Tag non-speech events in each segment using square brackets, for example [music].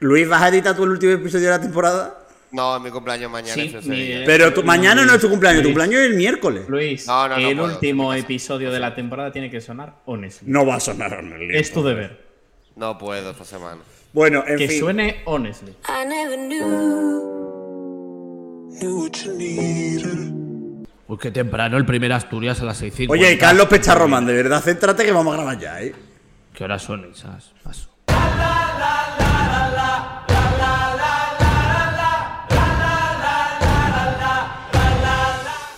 Luis, ¿vas a editar tú el último episodio de la temporada? No, es mi cumpleaños mañana. Sí, eso ese mi- día. Pero tu, mañana no es tu cumpleaños, tu cumpleaños es el miércoles. Luis, No, no, no el puedo, último episodio de la temporada tiene que sonar honestly. No va a sonar Honestly. Es tu deber. No puedo esta semana. Bueno, en Que fin. suene honestly. I never knew. Knew what you needed. Uy, qué temprano el primer Asturias a las 6.50. Oye, Carlos Pecharromán, de verdad, céntrate que vamos a grabar ya, ¿eh? ¿Qué horas son esas? Paso.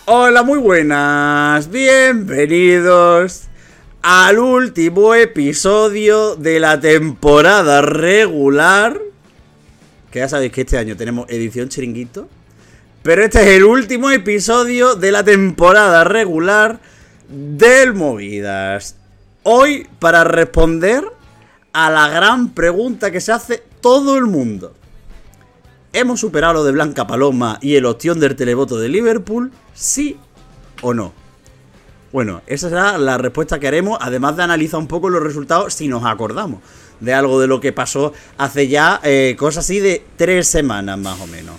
Hola, muy buenas. Bienvenidos al último episodio de la temporada regular. Que ya sabéis que este año tenemos edición chiringuito. Pero este es el último episodio de la temporada regular del Movidas. Hoy para responder a la gran pregunta que se hace todo el mundo. ¿Hemos superado lo de Blanca Paloma y el ostión del televoto de Liverpool? ¿Sí o no? Bueno, esa será la respuesta que haremos, además de analizar un poco los resultados si nos acordamos de algo de lo que pasó hace ya eh, cosas así de tres semanas más o menos.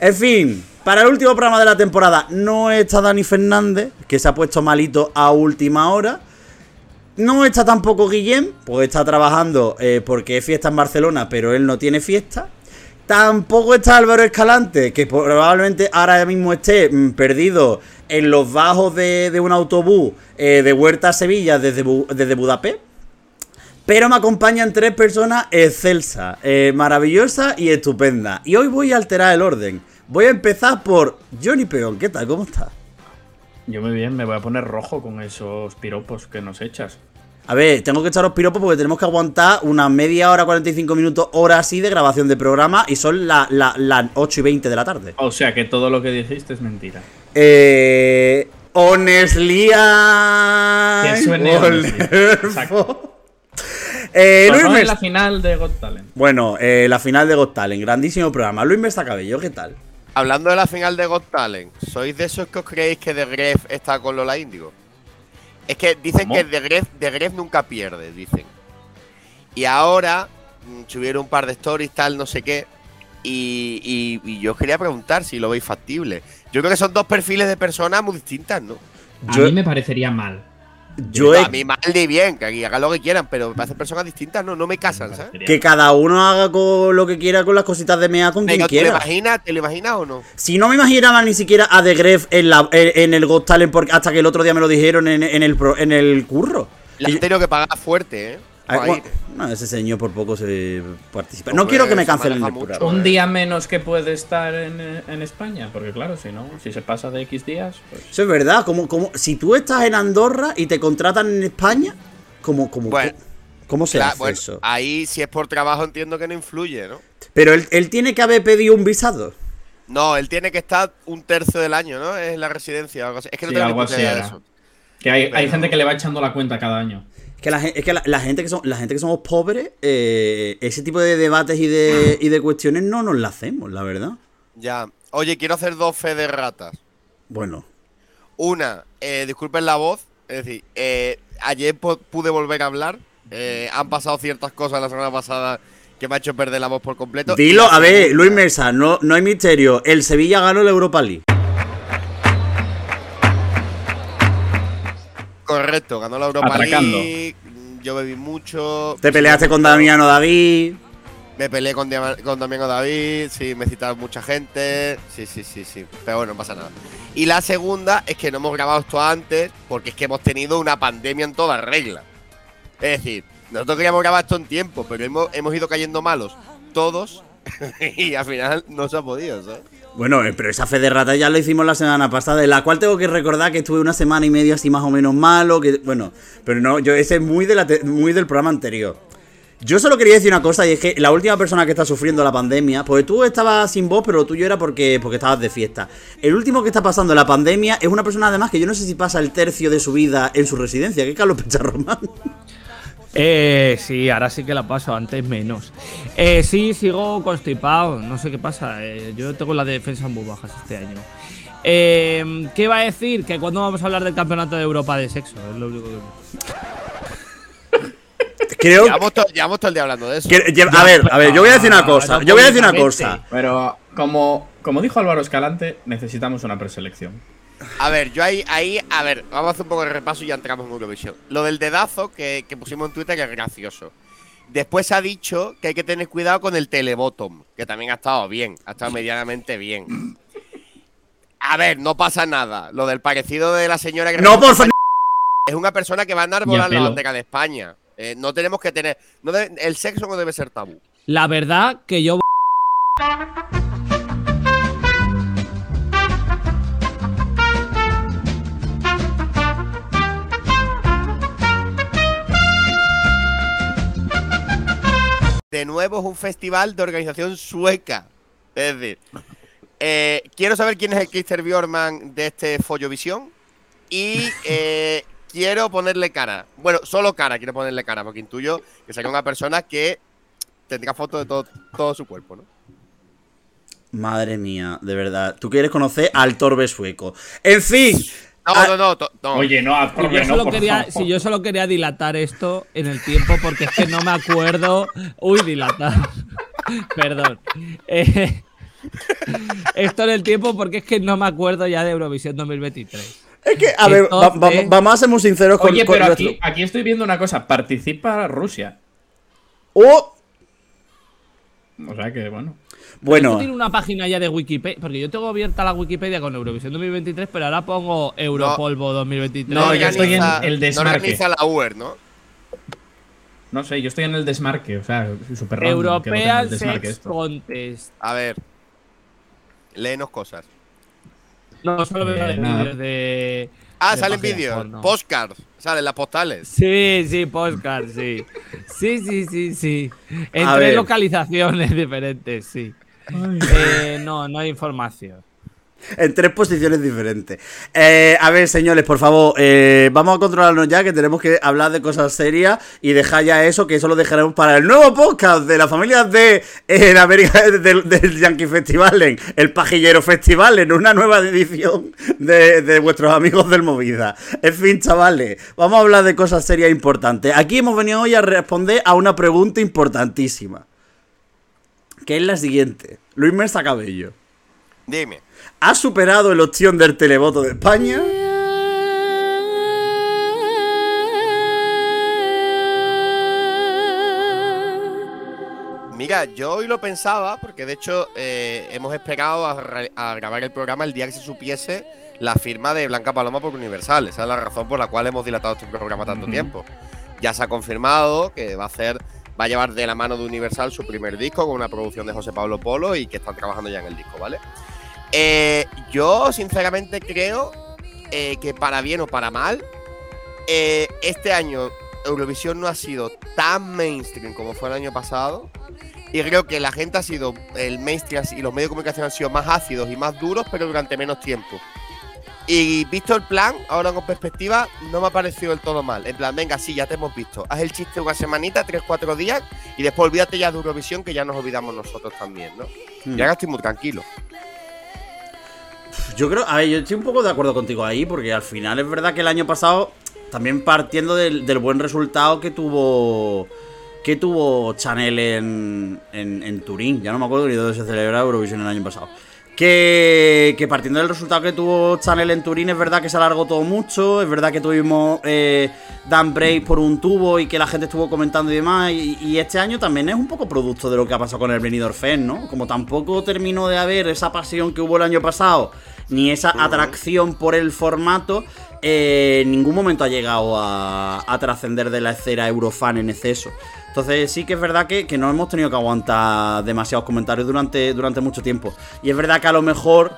En fin, para el último programa de la temporada no está Dani Fernández, que se ha puesto malito a última hora. No está tampoco Guillem, pues está trabajando eh, porque es fiesta en Barcelona, pero él no tiene fiesta. Tampoco está Álvaro Escalante, que probablemente ahora mismo esté mm, perdido en los bajos de, un autobús eh, de Huerta a Sevilla desde Budapest. Pero me acompañan tres personas excelsas, eh, maravillosas y estupendas. Y hoy voy a alterar el orden. Voy a empezar por Johnny Peón. ¿Qué tal? ¿Cómo estás? Yo muy bien, me voy a poner rojo con esos piropos que nos echas. A ver, tengo que echaros piropos porque tenemos que aguantar una media hora, 45 minutos, hora así de grabación de programa y son las la, las 8 y 20 de la tarde. O sea que todo lo que dijiste es mentira. Eh. Honestly. I Que suene Exacto. Eh, Luis Pasó en Mes- la final de Got Talent. Bueno, eh, la final de Got Talent, grandísimo programa. Luis Mesa Cabello, ¿qué tal? Hablando de la final de Got Talent, ¿sois de esos que os creéis que The Gref está con Lola Índigo? Es que dicen ¿Cómo? que The Gref, Gref nunca pierde, dicen. Y ahora mm, subieron un par de stories, tal, no sé qué. Y, y- y yo os quería preguntar si lo veis factible. Yo creo que son dos perfiles de personas muy distintas, ¿no? A Yo- mí me parecería mal. Yo he- A mí mal ni bien, que aquí hagan lo que quieran, pero me parecen personas distintas, no, no me casan, ¿sabes? que cada uno haga con lo que quiera con las cositas de mea con quien Venga, ¿te lo quiera. imaginas? ¿Te lo imaginas o no? Si no me imaginaba ni siquiera a The Gref en, la, en, en el Got Talent porque hasta que el otro día me lo dijeron en, en el, pro- en el curro. Le han tenido que pagar fuerte, ¿eh? Ay, no, ese señor por poco se participa. No quiero que me cancelen el programa. Un día menos que puede estar en, en España, porque claro, si no, si se pasa de X días, pues Eso es verdad. Como, como, si tú estás en Andorra y te contratan en España, ¿cómo, cómo, Bueno, cómo se Claro, hace bueno, eso? ahí si es por trabajo entiendo que no influye, ¿no? Pero él, él tiene que haber pedido un visado. No, él tiene que estar un tercio del año, ¿no? Es la residencia o algo así. Es que no Sí, tengo algo así de eso. que hay, hay gente que le va echando la cuenta cada año. Que la, gen- es que la, la gente que son, la gente que somos pobres, eh, ese tipo de debates y de, [laughs] y de cuestiones no nos la hacemos, la verdad. Ya. Oye, quiero hacer dos fe de ratas. Bueno, Una, eh, disculpen la voz. Es decir, eh, ayer pude volver a hablar. Eh, han pasado ciertas cosas la semana pasada que me ha hecho perder la voz por completo. Dilo, a ver, Luis Mesa, no, no hay misterio. El Sevilla ganó la Europa League. Correcto, ganó la Europa Atracando. League. Yo bebí mucho. Te peleaste con Damiano David. Me peleé con, Damiano David, sí, me citaron mucha gente, sí, sí, sí, sí, pero bueno, no pasa nada. Y la segunda es que no hemos grabado esto antes porque es que hemos tenido una pandemia en toda regla. Es decir, nosotros queríamos grabar esto en tiempo, pero hemos, hemos ido cayendo malos todos [laughs] y al final no se ha podido, ¿sabes? Bueno, eh, pero esa fe de rata ya lo hicimos la semana pasada, de la cual tengo que recordar que estuve una semana y media así más o menos malo, que bueno, pero no, yo ese es muy, de muy del programa anterior. Yo solo quería decir una cosa y es que la última persona que está sufriendo la pandemia, pues tú estabas sin voz, pero lo tuyo era porque, porque estabas de fiesta. El último que está pasando la pandemia es una persona además que yo no sé si pasa el tercio de su vida en su residencia, que es Carlos Pecharromán. Eh, sí, ahora sí que la paso, antes menos. Eh, sí, sigo constipado, no sé qué pasa. eh, yo tengo las defensas muy bajas este año. Eh, ¿Qué va a decir? Que cuando vamos a hablar del campeonato de Europa de sexo, es lo único que. Creo Llevamos, to- llevamos todo el día hablando de eso. que. lle- A ver, a ver, yo voy a decir una cosa. Yo voy a decir una cosa. Pero como, como dijo Álvaro Escalante, necesitamos una preselección. A ver, yo ahí, ahí, a ver, vamos a hacer un poco de repaso y ya entramos en Eurovisión. Lo del dedazo que, que pusimos en Twitter que es gracioso. Después se ha dicho que hay que tener cuidado con el telebottom, que también ha estado bien, ha estado medianamente bien. A ver, no pasa nada. Lo del parecido de la señora que No, por es una persona que va a enarbolar Ni la bandera de España. Eh, no tenemos que tener. No debe- el sexo no debe ser tabú. La verdad que yo. De nuevo es un festival de organización sueca. Es decir, eh, quiero saber quién es el Christer Bjorman de este Follovisión. Y [laughs] eh, quiero ponerle cara. Bueno, solo cara quiero ponerle cara, porque intuyo que será una persona que tendrá fotos de todo, todo su cuerpo, ¿no? Madre mía, de verdad. Tú quieres conocer al Torbe sueco. En fin. No, Ah, no, no, no. Oye, no, Si yo, no, solo por quería, favor. si yo solo quería dilatar esto en el tiempo porque es que no me acuerdo. Uy, dilatar. [laughs] Perdón. Eh, [laughs] esto en el tiempo porque es que no me acuerdo ya de Eurovisión 2023. Es que, a ver, va- va- Entonces- vamos a ser muy sinceros con, Oye, con pero nuestro- aquí, aquí estoy viendo una cosa. Participa Rusia. Oh, O sea que, bueno. Bueno, Esto tiene una página ya de Wikipedia, porque yo tengo abierta la Wikipedia con Eurovisión 2023, pero ahora pongo Europolvo 2023. No, yo estoy en el No desmarque. organiza la UER, ¿no? No sé, yo estoy en el desmarque. O sea, súper en European Sex esto. Contest. A ver. Léenos cosas. No, solo veo Eh, vídeos de. Ah, de salen vídeos, porno. postcards, salen las postales. Sí, sí, postcard, sí. Sí, sí, sí, sí. En tres localizaciones [laughs] diferentes, sí. Eh, no, no hay información. en tres posiciones diferentes. Eh, a ver, señores, por favor, eh, vamos a controlarnos ya, que tenemos que hablar de cosas serias y dejar ya eso, que eso lo dejaremos para el nuevo podcast de la familia de en América del, del Yankee Festival, en el Pajillero Festival, en una nueva edición de, de vuestros amigos del Movida. En fin, chavales, vamos a hablar de cosas serias e importantes. Aquí hemos venido hoy a responder a una pregunta importantísima, que es la siguiente. Luis Mersa Cabello. Dime. ¿Ha superado el opción del televoto de España? Mira, yo hoy lo pensaba, porque de hecho eh, hemos esperado a, ra- a grabar el programa el día que se supiese la firma de Blanca Paloma por Universal. Esa es la razón por la cual hemos dilatado este programa tanto tiempo. Ya se ha confirmado que va a hacer, va a llevar de la mano de Universal su primer disco con una producción de José Pablo Polo y que están trabajando ya en el disco, ¿vale? Eh, yo sinceramente creo eh, que para bien o para mal, eh, este año Eurovisión no ha sido tan mainstream como fue el año pasado. Y creo que la gente ha sido, el mainstream y los medios de comunicación han sido más ácidos y más duros, pero durante menos tiempo. Y visto el plan, ahora con perspectiva, no me ha parecido del todo mal. En plan, venga, sí, ya te hemos visto. Haz el chiste una semanita, tres, cuatro días, y después olvídate ya de Eurovisión, que ya nos olvidamos nosotros también, ¿no? Hmm. Y ahora estoy muy tranquilo. Yo creo, a ver, yo estoy un poco de acuerdo contigo ahí, porque al final es verdad que el año pasado, también partiendo del, del buen resultado que tuvo que tuvo Chanel en, en, en Turín, ya no me acuerdo ni dónde se celebra Eurovisión el año pasado. Que, que partiendo del resultado que tuvo Chanel en Turín, es verdad que se alargó todo mucho, es verdad que tuvimos eh, Dan Break por un tubo y que la gente estuvo comentando y demás, y, y este año también es un poco producto de lo que ha pasado con el Benidorm Fest, ¿no? Como tampoco terminó de haber esa pasión que hubo el año pasado, ni esa atracción por el formato, eh, en ningún momento ha llegado a, a trascender de la escena Eurofan en exceso. Entonces sí que es verdad que, que no hemos tenido que aguantar demasiados comentarios durante, durante mucho tiempo. Y es verdad que a lo mejor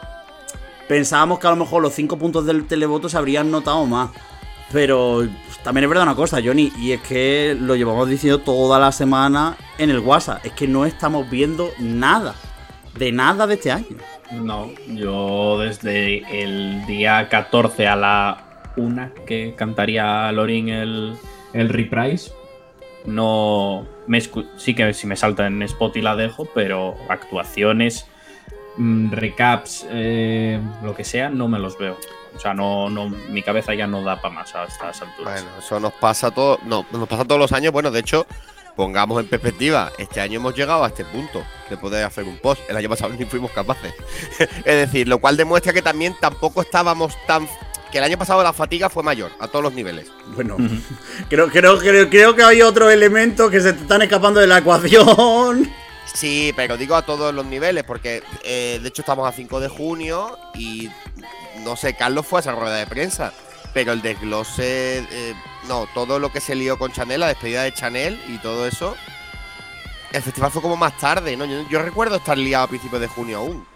pensábamos que a lo mejor los cinco puntos del televoto se habrían notado más. Pero también es verdad una cosa, Johnny, y es que lo llevamos diciendo toda la semana en el WhatsApp. Es que no estamos viendo nada. De nada de este año. No, yo desde el día 14 a la 1 que cantaría Lorin el, el reprise, no me sí que si me salta en Spot y la dejo, pero actuaciones mm, recaps, eh, lo que sea, no me los veo. O sea, no, no, mi cabeza ya no da para más a estas alturas. Bueno, eso nos pasa todo, no, nos pasa todos los años. Bueno, de hecho, pongamos en perspectiva, este año hemos llegado a este punto de poder hacer un post. El año pasado ni fuimos capaces. [laughs] es decir, lo cual demuestra que también tampoco estábamos tan. Que el año pasado la fatiga fue mayor a todos los niveles. Bueno, [laughs] creo, creo, creo, creo que hay otros elementos que se te están escapando de la ecuación. [laughs] Sí, pero digo a todos los niveles, porque eh, de hecho estamos a 5 de junio y no sé, Carlos fue a esa rueda de prensa, pero el desglose, eh, no, todo lo que se lió con Chanel, la despedida de Chanel y todo eso, el festival fue como más tarde, ¿no? Yo, yo recuerdo estar liado a principios de junio aún.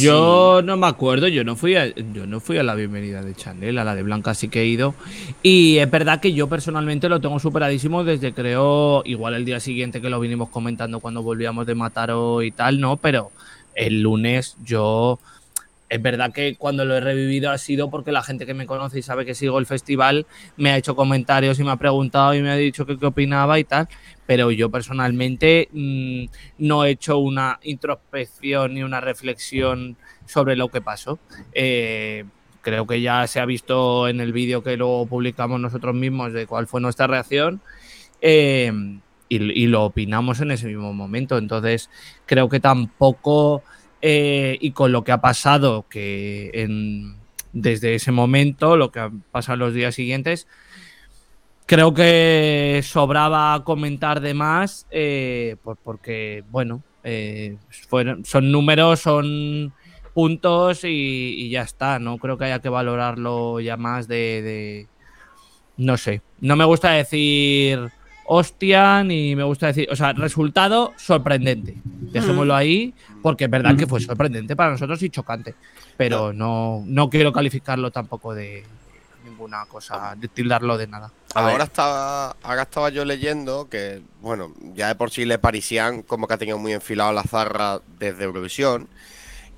Yo no me acuerdo, yo no fui a, yo no fui a la bienvenida de Chanel, a la de Blanca sí que he ido. Y es verdad que yo personalmente lo tengo superadísimo desde creo, igual el día siguiente que lo vinimos comentando cuando volvíamos de Mataro y tal, ¿no? Pero el lunes yo es verdad que cuando lo he revivido ha sido porque la gente que me conoce y sabe que sigo el festival me ha hecho comentarios y me ha preguntado y me ha dicho qué opinaba y tal. Pero yo personalmente mmm, no he hecho una introspección ni una reflexión sobre lo que pasó. Eh, creo que ya se ha visto en el vídeo que luego publicamos nosotros mismos de cuál fue nuestra reacción. Eh, y, lo opinamos en ese mismo momento. Entonces, creo que tampoco eh, y con lo que ha pasado que desde ese momento, lo que ha pasado los días siguientes, creo que sobraba comentar de más, eh, porque, bueno, eh, son números, son puntos y, ya está. No creo que haya que valorarlo ya más de, No sé. No me gusta decir hostia, ni me gusta decir. O sea, resultado sorprendente. Dejémoslo ahí, porque es verdad que fue sorprendente para nosotros y chocante. Pero no, no quiero calificarlo tampoco de ninguna cosa, de tildarlo de nada. Ahora estaba, ahora estaba yo leyendo que, bueno, ya de por sí le parecían como que ha tenido muy enfilado la zarra desde Eurovisión.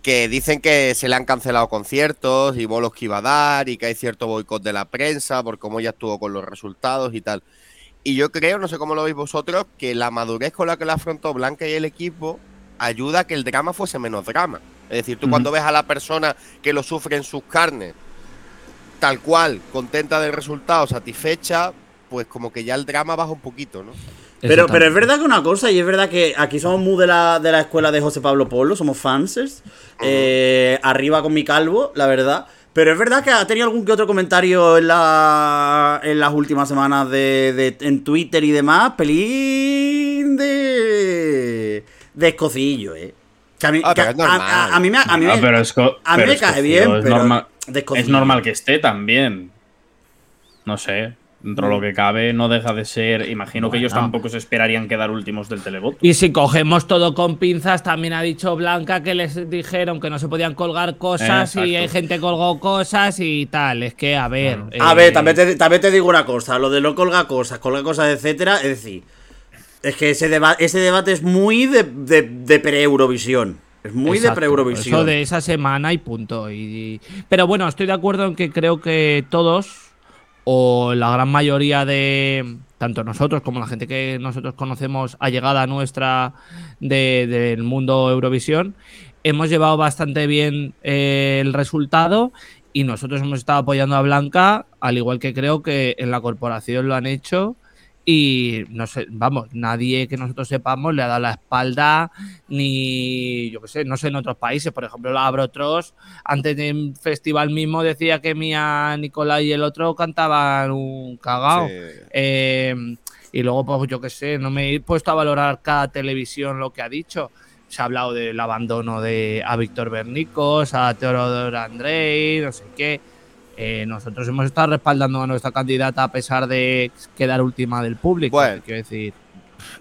Que dicen que se le han cancelado conciertos y bolos que iba a dar y que hay cierto boicot de la prensa por cómo ella estuvo con los resultados y tal. Y yo creo, no sé cómo lo veis vosotros, que la madurez con la que la afrontó Blanca y el equipo ayuda a que el drama fuese menos drama. Es decir, tú uh -huh. cuando ves a la persona que lo sufre en sus carnes, tal cual, contenta del resultado, satisfecha, pues como que ya el drama baja un poquito, ¿no? Pero, pero es verdad que una cosa, y es verdad que aquí somos muy de la, de la escuela de José Pablo Polo, somos fansers. Uh -huh. eh, arriba con mi calvo, la verdad. Pero es verdad que ha tenido algún que otro comentario en, la, en las últimas semanas de, de, en Twitter y demás. Pelín de. de escocillo, eh. Que a mí, Ah, que pero es a, normal. a- a mí me, a mí No, me, pero a mí pero me cae bien, es pero normal, de es normal que esté también. No sé. Dentro de lo que cabe, no deja de ser. Imagino que ellos tampoco se esperarían quedar últimos del televoto. Y si cogemos todo con pinzas, también ha dicho Blanca que les dijeron que no se podían colgar cosas y hay gente que colgó cosas y tal. Es que, a ver. A eh, ver, también te, también te digo una cosa, lo de no colga cosas, colga cosas, etcétera, es decir, es que ese, deba ese debate es muy de, de, de pre-Eurovisión. Es muy exacto, de pre-Eurovisión. Eso de esa semana y punto. Y, pero bueno, estoy de acuerdo en que creo que todos, o la gran mayoría de tanto nosotros como la gente que nosotros conocemos allegada nuestra de- del mundo Eurovisión, hemos llevado bastante bien eh, el resultado y nosotros hemos estado apoyando a Blanca, al igual que creo que en la corporación lo han hecho. Y no sé, vamos, nadie que nosotros sepamos le ha dado la espalda, ni yo qué sé, no sé en otros países, por ejemplo, la Abrotros, antes del festival mismo decía que Mía, Nicolás y el otro cantaban un cagao. Sí. Eh, y luego, pues yo qué sé, no me he puesto a valorar cada televisión lo que ha dicho. Se ha hablado del abandono de a Víctor Bernicos, a Teodoro Andrei, no sé qué. Eh, nosotros hemos estado respaldando a nuestra candidata a pesar de quedar última del público. Bueno. Quiero decir,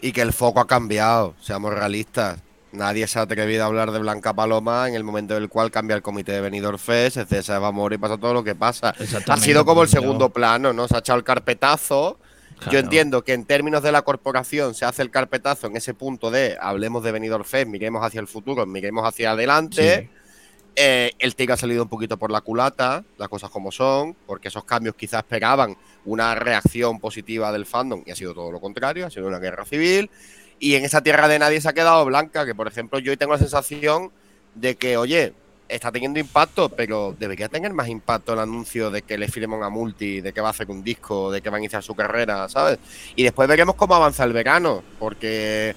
Y que el foco ha cambiado, seamos realistas. Nadie se ha atrevido a hablar de Blanca Paloma en el momento en el cual cambia el comité de Benidorm Fest, se cesa Eva Mora y pasa todo lo que pasa. Ha sido como el segundo plano, ¿no? Se ha echado el carpetazo. Claro. Yo entiendo que en términos de la corporación se hace el carpetazo en ese punto de hablemos de Benidorm Fest, miremos hacia el futuro, miremos hacia adelante. Eh, el tigre ha salido un poquito por la culata, las cosas como son, porque esos cambios quizás esperaban una reacción positiva del fandom y ha sido todo lo contrario, ha sido una guerra civil. Y en esa tierra de nadie se ha quedado blanca, que por ejemplo yo hoy tengo la sensación de que, oye, está teniendo impacto, pero debería tener más impacto el anuncio de que le firman a Multi, de que va a hacer un disco, de que va a iniciar su carrera, ¿sabes? Y después veremos cómo avanza el verano, porque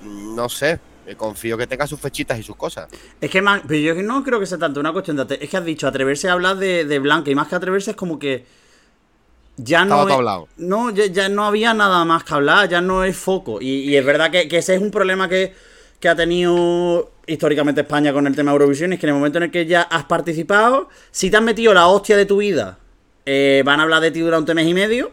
mm, no sé, confío que tenga sus fechitas y sus cosas. Es que man, pero yo no creo que sea tanto una cuestión de Es que has dicho atreverse a hablar de, de Blanca y más que atreverse es como que ya no. Es-. No, ya, ya no había nada más que hablar, ya no es foco. Y, y es verdad que, que ese es un problema que, que ha tenido históricamente España con el tema Eurovisión, es que en el momento en el que ya has participado, si te has metido la hostia de tu vida, eh, van a hablar de ti durante un mes y medio.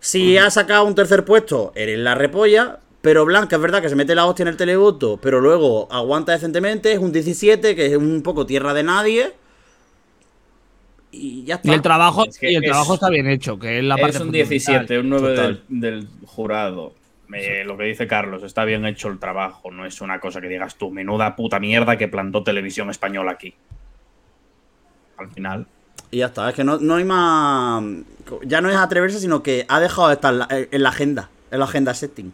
Si has sacado un tercer puesto, eres la repolla. Pero Blanca es verdad que se mete la hostia en el televoto, pero luego aguanta decentemente, es un 17, que es un poco tierra de nadie. Y ya está. Y el trabajo, Es que y el es- trabajo está bien hecho, que es la parte Es un fundamental. 17, un 9 Total. del, del jurado. Lo que dice Carlos, está bien hecho el trabajo, no es una cosa que digas tú, menuda puta mierda que plantó televisión española aquí. Al final. Y ya está, es que no, no hay más. Ya no es atreverse, sino que ha dejado de estar en la, en la agenda, en la agenda setting.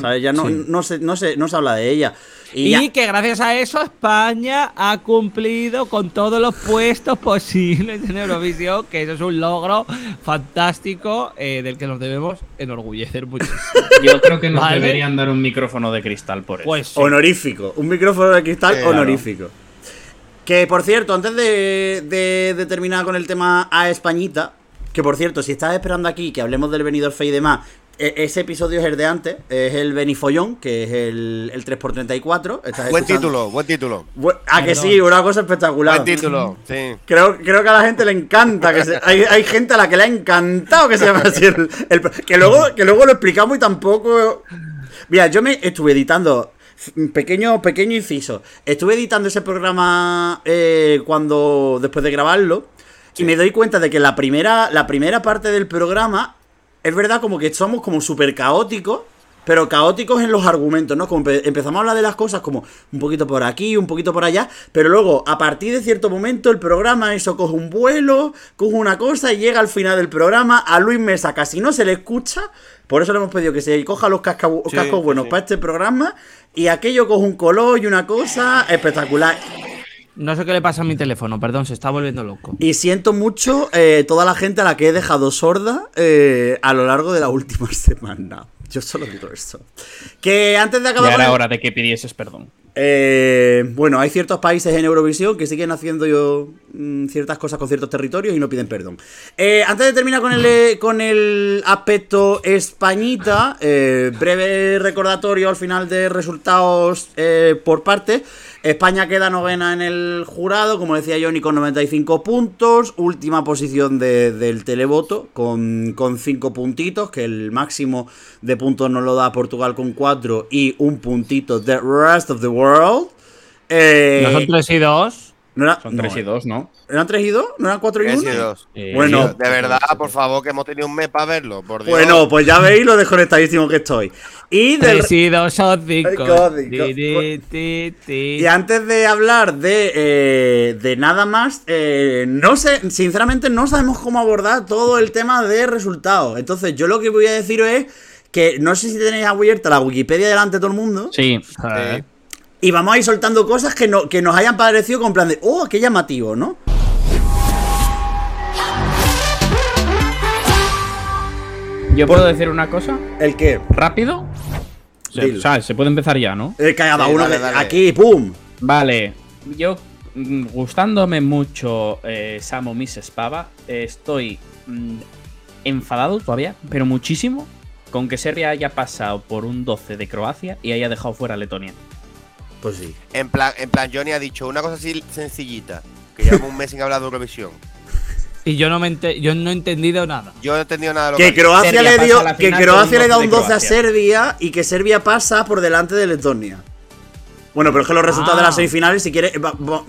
¿Sabes? Ya no, sí. no, se, no, se, no se habla de ella. Y, que gracias a eso España ha cumplido con todos los puestos [laughs] posibles en Eurovisión, que eso es un logro fantástico eh, del que nos debemos enorgullecer muchísimo. [laughs] Yo creo que nos Vale. deberían dar un micrófono de cristal por eso. Pues sí. Honorífico. Un micrófono de cristal Eh, honorífico. Que por cierto, antes de, de- de terminar con el tema a Españita, que por cierto, si estás esperando aquí que hablemos del venidor Fe y demás, ese episodio es el de antes, es el Benifollón, que es el, el 3x34. Estás Buen escuchando- título, buen título. Bu- A que Perdón. sí, una cosa espectacular. Buen título, sí. Creo, creo que a la gente le encanta. Que se- hay, hay gente a la que le ha encantado que se llame así el, el- que, luego, que luego lo explicamos y tampoco. Mira, yo me estuve editando. Pequeño, pequeño inciso. Estuve editando ese programa eh, cuando. después de grabarlo. Y me doy cuenta de que la primera, la primera parte del programa. Es verdad, como que somos como súper caóticos. Pero caóticos en los argumentos, ¿no? Como empe- empezamos a hablar de las cosas como un poquito por aquí, un poquito por allá, pero luego, a partir de cierto momento, el programa, eso coge un vuelo, coge una cosa y llega al final del programa. A Luis Mesa casi no se le escucha, por eso le hemos pedido que se coja los casca- Sí, cascos sí, buenos sí. para este programa. Y aquello coge un color y una cosa [laughs] espectacular. No sé qué le pasa a mi teléfono, perdón, se está volviendo loco. Y siento mucho eh, toda la gente a la que he dejado sorda eh, a lo largo de la [laughs] última semana. Yo solo digo eso. Que antes de acabar Ya era hora de que pidieses perdón. Eh, bueno, hay ciertos países en Eurovisión que siguen haciendo yo, ciertas cosas con ciertos territorios y no piden perdón. Eh, antes de terminar con el, eh, con el aspecto españita, eh, breve recordatorio al final de resultados eh, por parte. España queda novena en el jurado, como decía Johnny, con 95 puntos. Última posición de- del televoto, con, con 5 puntitos, que el máximo de puntos nos lo da Portugal con 4 y un puntito de Rest of the World. ¿No son 3 y 2? No era- Son no, 3 y 2, ¿no? ¿Eran 3 y 2? ¿No eran 4 y Tres 1? y dos. Eh, Bueno. De verdad, por favor, que hemos tenido un mes para verlo, por Dios. Bueno, pues ya veis lo desconectadísimo que estoy. Y del, 3 y 2 son 5. Ay, código. Y antes de hablar de, eh, de nada más, eh, no sé, sinceramente no sabemos cómo abordar todo el tema de resultados. Entonces, yo lo que voy a decir es que no sé si tenéis abierta la Wikipedia delante de todo el mundo. Sí. Sí. Y vamos a ir soltando cosas que, no, que nos hayan parecido con plan de, oh, qué llamativo, ¿no? ¿Yo puedo decir una cosa? El que, ¿Rápido? Se, o sea, se puede empezar ya, ¿no? el que cada Sí, uno dale, aquí, ¡pum! Vale, yo mm, gustándome mucho eh, Samo Miss Pava, eh, estoy mm, enfadado todavía, pero muchísimo, con que Serbia haya pasado por un 12 de Croacia y haya dejado fuera a Letonia. Pues sí. En plan, en plan, Johnny ha dicho una cosa así sencillita, que llevamos un mes sin hablar de Eurovisión. Y yo no, me ente- yo no he entendido nada. Yo no he entendido nada de lo Que que, Croacia le pasa dio, que Croacia le da 12 un de 12 a. Serbia y que Serbia pasa por delante de Letonia. Bueno, pero es que los resultados de Ah. las semifinales, si quieres,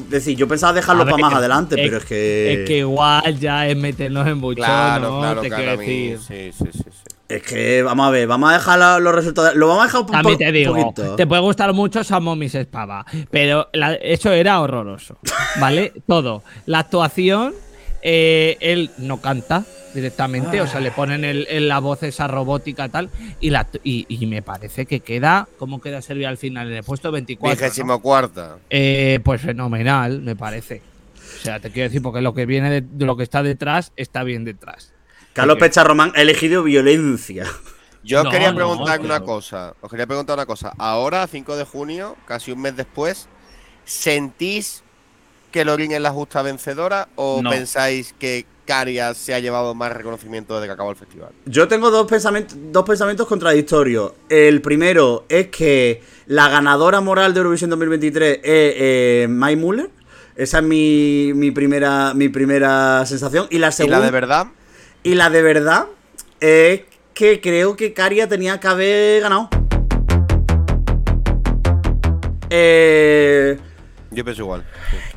decir, yo pensaba dejarlo ver, para más adelante, es- pero es que, Es que igual ya es meternos en buchón, Claro, ¿no? claro, Te claro. quiero decir. Sí, sí, sí, sí. Es que, vamos a ver, vamos a dejar los resultados, lo vamos a dejar un, po- También te digo, poquito. te puede gustar mucho Samo Miss Espava, pero la- eso era horroroso, ¿vale? [laughs] Todo. La actuación, eh, él no canta, directamente, o sea, le ponen el, el- la voz esa robótica tal, y, la, y, y me parece que queda, ¿cómo queda Serbia al final? En el puesto 24. ¿no? Vigésimo cuarta. Eh, pues fenomenal, me parece. O sea, te quiero decir, porque lo que viene de, de lo que está detrás, está bien detrás. Carlos Porque- Pecha Román ha elegido violencia. Yo os No, quería no, preguntar pero- una cosa. Os quería preguntar una cosa. Ahora, 5 de junio, casi un mes después, ¿sentís que Lorin es la justa vencedora o No. pensáis que Caria se ha llevado más reconocimiento desde que acabó el festival? Yo tengo dos pensamientos, dos pensamientos contradictorios. El primero es que la ganadora moral de Eurovisión 2023 es eh, Mai Müller. Esa es mi, mi primera, mi primera sensación. Y la ¿Y segunda. la de verdad? Y la de verdad es que creo que Caria tenía que haber ganado. Eh, Yo pienso igual.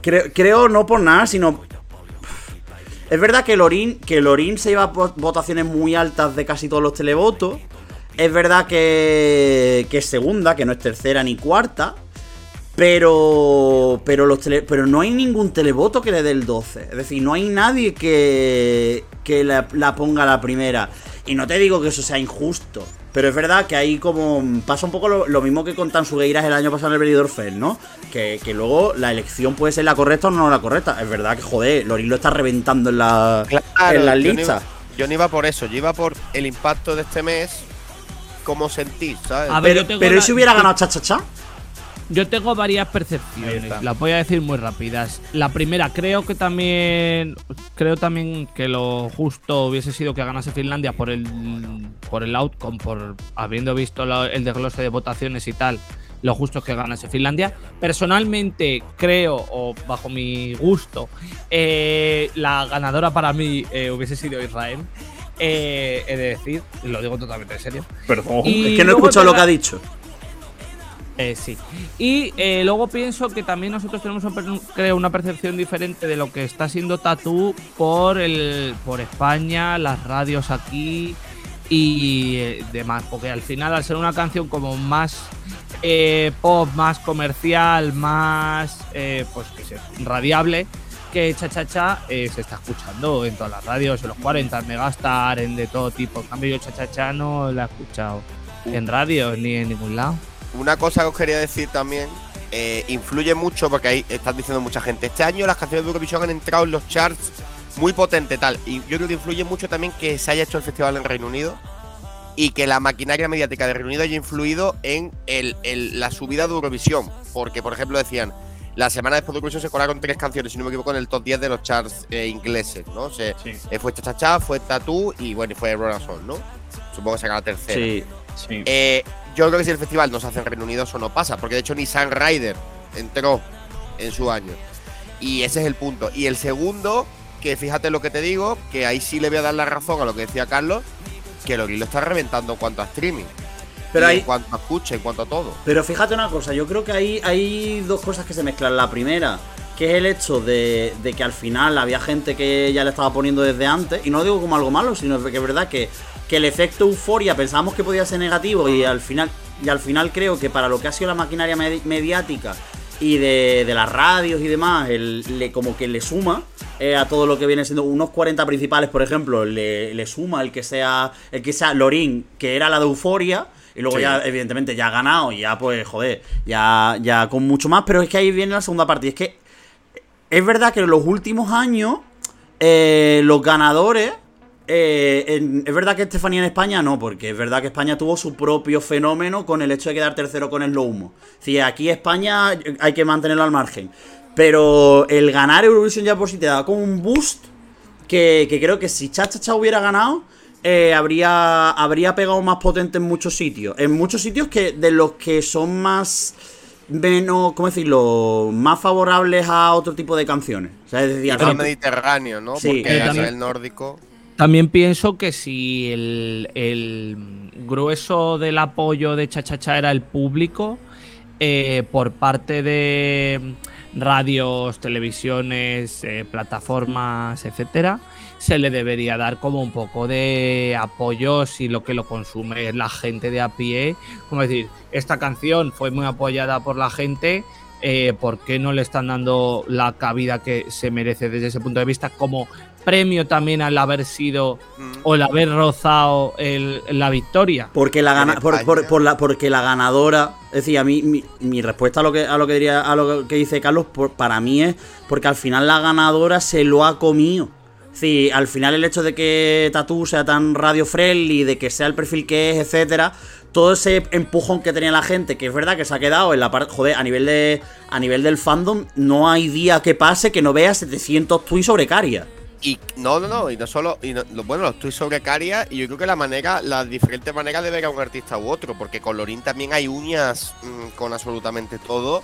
creo, creo no por nada, sino. Es verdad que Lorin, que Lorin se lleva vo- votaciones muy altas de casi todos los televotos. Es verdad que, que es segunda, que no es tercera ni cuarta. Pero pero los tele- pero no hay ningún televoto que le dé el 12. Es decir, no hay nadie que, que la, la ponga a la primera. Y no te digo que eso sea injusto. Pero es verdad que ahí como pasa un poco lo, lo mismo que con Tansugueiras el año pasado en el Benidorm Fest, ¿no? Que, que luego la elección puede ser la correcta o no la correcta. Es verdad que, joder, Lorin lo está reventando en, la, en las no listas. iba- Yo no iba por eso, yo iba por el impacto de este mes. ¿Cómo sentís? ¿sabes? A ver, Pero, pero ¿y la- si hubiera ganado Cha Cha Cha? Yo tengo varias percepciones, las voy a decir muy rápidas. La primera, creo que también creo también que lo justo hubiese sido que ganase Finlandia por el por el outcome, por habiendo visto la- el desglose de votaciones y tal. Lo justo es que ganase Finlandia. Personalmente creo, o bajo mi gusto, eh, la ganadora para mí eh, hubiese sido Israel. Eh, he de decir, lo digo totalmente en serio. Perdón. Y es que no he escuchado lo que ha dicho. Eh, sí. Y eh, luego pienso que también nosotros tenemos creo, una percepción diferente de lo que está siendo Tatú por el por España, las radios aquí y eh, demás. Porque al final, al ser una canción como más eh, pop, más comercial, más pues que sé, radiable, que Cha Cha se está escuchando en todas las radios, en los 40, en Megastar, en de todo tipo. En cambio, yo Cha Cha no la he escuchado en radio ni en ningún lado. Una cosa que os quería decir también, eh, influye mucho porque ahí están diciendo mucha gente. Este año las canciones de Eurovisión han entrado en los charts muy potente tal. Y yo creo que influye mucho también que se haya hecho el festival en Reino Unido y que la maquinaria mediática de Reino Unido haya influido en el- el- la subida de Eurovisión. Porque, por ejemplo, decían, la semana después de Eurovisión se colaron tres canciones, si no me equivoco, en el top 10 de los charts eh, ingleses, ¿no? Se, Sí, eh, fue Cha Cha Cha, fue Tattoo y bueno, y fue Roll Soul, ¿no? Supongo que será la tercera. Sí. sí. Eh, yo creo que si el festival no se hace en Reino Unido, eso no pasa, porque de hecho ni Sam Ryder entró en su año. Y ese es el punto. Y el segundo, que fíjate lo que te digo, que ahí sí le voy a dar la razón a lo que decía Carlos, que Lorin lo está reventando en cuanto a streaming. Pero y ahí- en cuanto a escucha, en cuanto a todo. Pero fíjate una cosa, yo creo que hay, hay dos cosas que se mezclan. La primera, que es el hecho de, de que al final había gente que ya le estaba poniendo desde antes, y no lo digo como algo malo, sino que es verdad que, que el efecto euforia pensábamos que podía ser negativo y al final, y al final creo que para lo que ha sido la maquinaria medi- mediática y de, de las radios y demás, el- le, como que le suma eh, a todo lo que viene siendo unos 40 principales, por ejemplo, le, le suma el que sea el que sea Lorín, que era la de Euforia, y luego Sí. ya, evidentemente, ya ha ganado, y ya pues, joder, ya, ya con mucho más, pero es que ahí viene la segunda parte, y es que es verdad que en los últimos años eh, los ganadores eh, en- es verdad que Estefanía en España no, porque es verdad que España tuvo su propio fenómeno con el hecho de quedar tercero con el Humo. Si aquí España hay que mantenerlo al margen. Pero el ganar Eurovisión ya por sí te da como un boost que, que creo que si Cha Cha Cha hubiera ganado, eh, habría, habría pegado más potente en muchos sitios. En muchos sitios que de los que son más menos, ¿cómo decirlo? Más favorables a otro tipo de canciones. O sea, es decir, Y al mediterráneo, ¿no? Sí. Porque Eh, a nivel nórdico. También pienso que si el, grueso del apoyo de Chachacha era el público, eh, por parte de radios, televisiones, eh, plataformas, etcétera, se le debería dar como un poco de apoyo si lo que lo consume es la gente de a pie. Como decir, esta canción fue muy apoyada por la gente. eh, por qué no le están dando la cabida que se merece desde ese punto de vista, como premio también al haber sido Mm. o el haber rozado el- la victoria. Porque la, gana, por, por- España. por la, porque la ganadora, es decir, a mí mi, mi respuesta a lo que a lo que diría a lo que dice Carlos por- para mí es porque al final la ganadora se lo ha comido. Decir, al final el hecho de que Tatu sea tan radio friendly, de que sea el perfil que es, etcétera, todo ese empujón que tenía la gente, que es verdad que se ha quedado en la parte, joder, a nivel de a nivel del fandom no hay día que pase que no vea 700 tweets sobre Caria. Y no, no, no, y no solo, y no- lo- bueno, los tweets sobre Caria, y yo creo que la manera, las diferentes maneras de ver a un artista u otro, porque con Lorin también hay uñas mm, con absolutamente todo,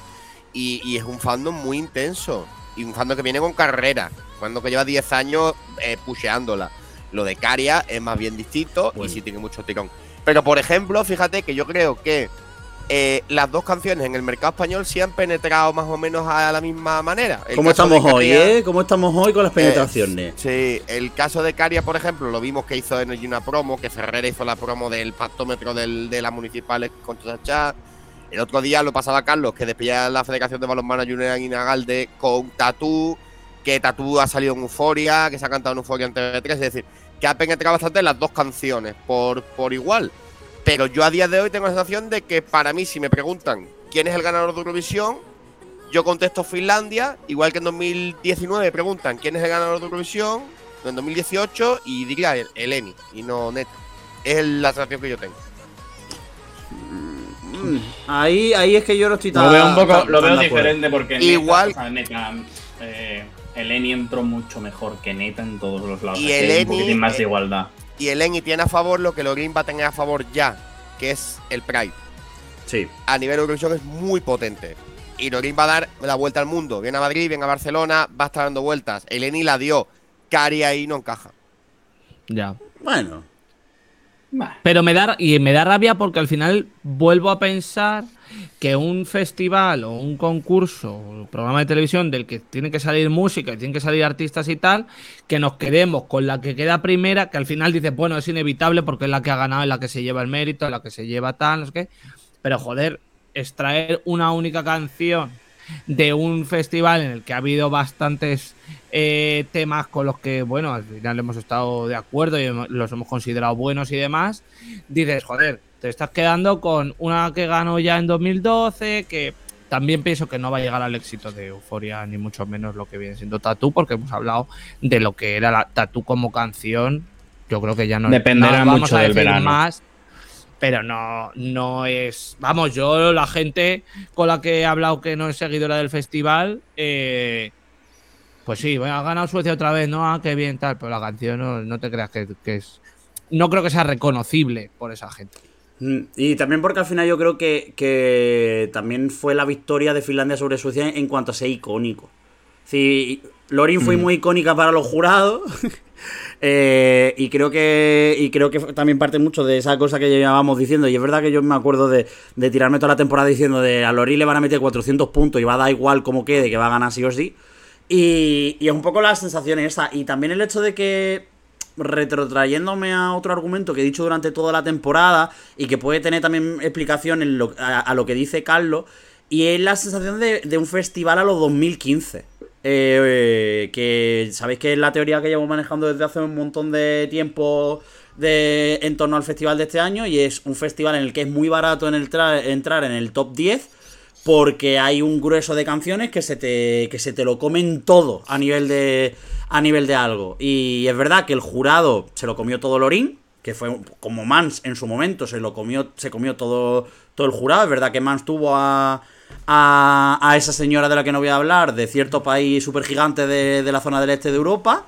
y, y es un fandom muy intenso, y un fandom que viene con carrera, cuando que lleva 10 años eh, pusheándola. Lo de Caria es más bien distinto Bueno. y sí tiene mucho tirón. Pero por ejemplo, fíjate que yo creo que eh, las dos canciones en el mercado español sí han penetrado más o menos a la misma manera. El ¿Cómo estamos hoy, Caria- eh? ¿Cómo estamos hoy con las penetraciones? Sí, el caso de Caria, por ejemplo, lo vimos que hizo en una promo, que Ferrera hizo la promo del pactómetro del- de las municipales con Chachá. El otro día lo pasaba Carlos, que despedía la Federación de Balonmano Junior Inagalde con Tatú, que Tatú ha salido en Euforia, que se ha cantado en Euforia en TV3, es decir, que ha penetrado bastante las dos canciones por, por igual. Pero yo a día de hoy tengo la sensación de que para mí, si me preguntan quién es el ganador de Eurovisión, yo contesto Finlandia, igual que en 2019 preguntan quién es el ganador de Eurovisión, en 2018 y diría el, el Eni, y no Neta. Es la sensación que yo tengo. Mm, Ahí, ahí es que yo no estoy tan. Lo veo un poco, lo veo diferente porque Igual- Neta, o sea, Neta, eh, el Eni entró mucho mejor que Neta en todos los lados. Y el Eni, un poquitín más de igualdad. Y el Eni tiene a favor lo que Lorin va a tener a favor ya, que es el Pride. Sí. A nivel Eurovisión es muy potente. Y Lorin va a dar la vuelta al mundo. Viene a Madrid, viene a Barcelona, va a estar dando vueltas. El Eni la dio. Cari ahí no encaja. Ya. Bueno. Pero me da, y me da rabia porque al final vuelvo a pensar que un festival o un concurso un programa de televisión del que tiene que salir música y tienen que salir artistas y tal, que nos quedemos con la que queda primera, que al final dices, bueno, es inevitable porque es la que ha ganado, es la que se lleva el mérito, es la que se lleva tal, no sé qué. Pero joder, extraer una única canción de un festival en el que ha habido bastantes eh, temas con los que, bueno, al final hemos estado de acuerdo y los hemos considerado buenos y demás, dices, joder, te estás quedando con una que ganó ya en 2012, que también pienso que no va a llegar al éxito de Euforia, ni mucho menos lo que viene siendo Tatu, porque hemos hablado de lo que era la Tatu como canción. Yo creo que ya no Dependerá no vamos mucho a del verano. más, pero no, no es. Vamos, yo, la gente con la que he hablado que no es seguidora del festival, eh, pues sí, bueno, ha ganado Suecia otra vez, ¿no? Ah, qué bien, tal, pero la canción no, no te creas que, que es. No creo que sea reconocible por esa gente. Mm, Y también porque al final yo creo que, que también fue la victoria de Finlandia sobre Suecia en cuanto a ser icónico. Sí, Lorin fue muy icónica para los jurados. [laughs] eh, y creo que y creo que también parte mucho de esa cosa que llevábamos diciendo. Y es verdad que yo me acuerdo de, de tirarme toda la temporada diciendo de a Lorin le van a meter 400 puntos y va a dar igual como quede, que va a ganar sí o sí. Y, y es un poco la sensación esa. Y también el hecho de que, retrotrayéndome a otro argumento que he dicho durante toda la temporada y que puede tener también explicación en lo- a, a lo que dice Carlos, y es la sensación de, de un festival a los 2015. Eh, que sabéis que es la teoría que llevo manejando desde hace un montón de tiempo de, en torno al festival de este año y es un festival en el que es muy barato en el tra- entrar en el top 10 porque hay un grueso de canciones que se te que se te lo comen todo a nivel de a nivel de algo. Y es verdad que el jurado se lo comió todo Lorín que fue como Mans en su momento se lo comió se comió todo todo el jurado. Es verdad que Mans tuvo a a, a esa señora de la que no voy a hablar de cierto país súper gigante de, de la zona del este de Europa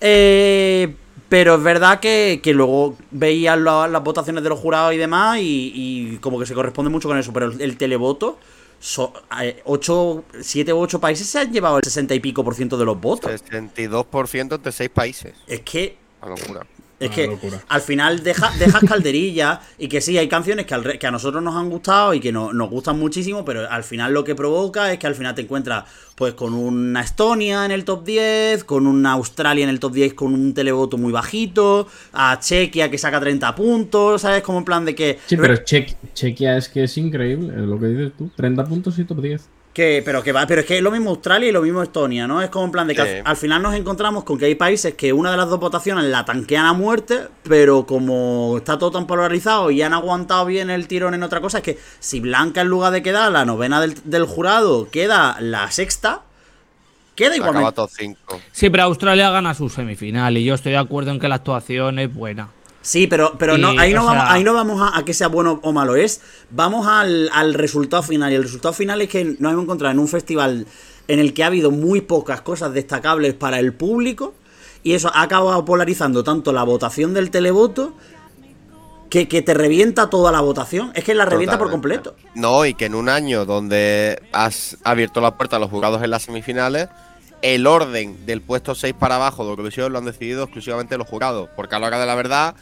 eh, pero es verdad que, que luego veías la- las votaciones de los jurados y demás y, y como que se corresponde mucho con eso. Pero el, el televoto, so, eh, ocho, siete u ocho países se han llevado el 60 y pico por ciento de los votos. 62% entre seis países. Es que locura. Es Una que locura. al final deja, dejas calderilla y que sí, hay canciones que, al re- que a nosotros nos han gustado y que no- nos gustan muchísimo, pero al final lo que provoca es que al final te encuentras pues con una Estonia en el top 10, con una Australia en el top 10 con un televoto muy bajito, a Chequia que saca 30 puntos, ¿sabes? Como en plan de que... Sí, pero Che- Chequia es que es increíble, es lo que dices tú. 30 puntos y top 10. Que, pero que va, pero es que es lo mismo Australia y lo mismo Estonia, ¿no? Es como en plan de que Sí. al, al final nos encontramos con que hay países que una de las dos votaciones la tanquean a muerte, pero como está todo tan polarizado y han aguantado bien el tirón en otra cosa, es que si Blanca en lugar de quedar la novena del, del jurado queda la sexta, queda Acaba igualmente. top 5. Sí, pero Australia gana su semifinal y yo estoy de acuerdo en que la actuación es buena. Sí, pero, pero no, ahí, no vamos, ahí no vamos a, a que sea bueno o malo, es vamos al, al resultado final. Y el resultado final es que nos hemos encontrado en un festival en el que ha habido muy pocas cosas destacables para el público. Y eso ha acabado polarizando tanto la votación del televoto que, que te revienta toda la votación. Es que la revienta por completo. No, y que en un año donde has abierto la puerta a los jurados en las semifinales, el orden del puesto 6 para abajo de Eurovisión lo han decidido exclusivamente los jurados. Porque a la hora de la verdad,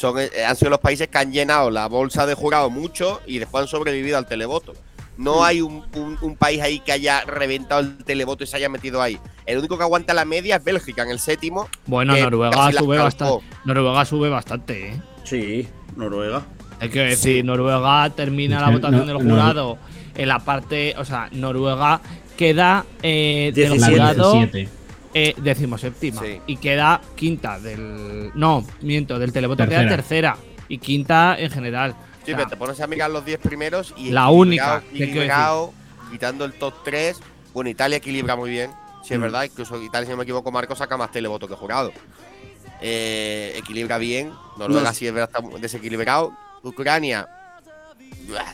son, eh, han sido los países que han llenado la bolsa de jurados mucho y después han sobrevivido al televoto. No hay un, un- un país ahí que haya reventado el televoto y se haya metido ahí. El único que aguanta la media es Bélgica en el séptimo. Bueno, Noruega sube bastante. Noruega sube bastante, ¿eh? Sí, Noruega. Hay que decir, Noruega termina la votación no, del no. jurado en la parte, o sea, Noruega queda eh, del Diecisiete. La jurado 17. Eh, decimoséptima Sí. y queda quinta del no miento del televoto queda Tercera. y quinta en general. O Sí, sea, pero te pones a mirar los 10 primeros y La única, ¿qué quiero equilibrado, quitando el top 3. Bueno, Italia equilibra muy bien, si es Mm. verdad. Incluso Italia, si no me equivoco, Marco saca más televoto que jurado. Eh, equilibra bien. Noruega No. sí es verdad, está desequilibrado. Ucrania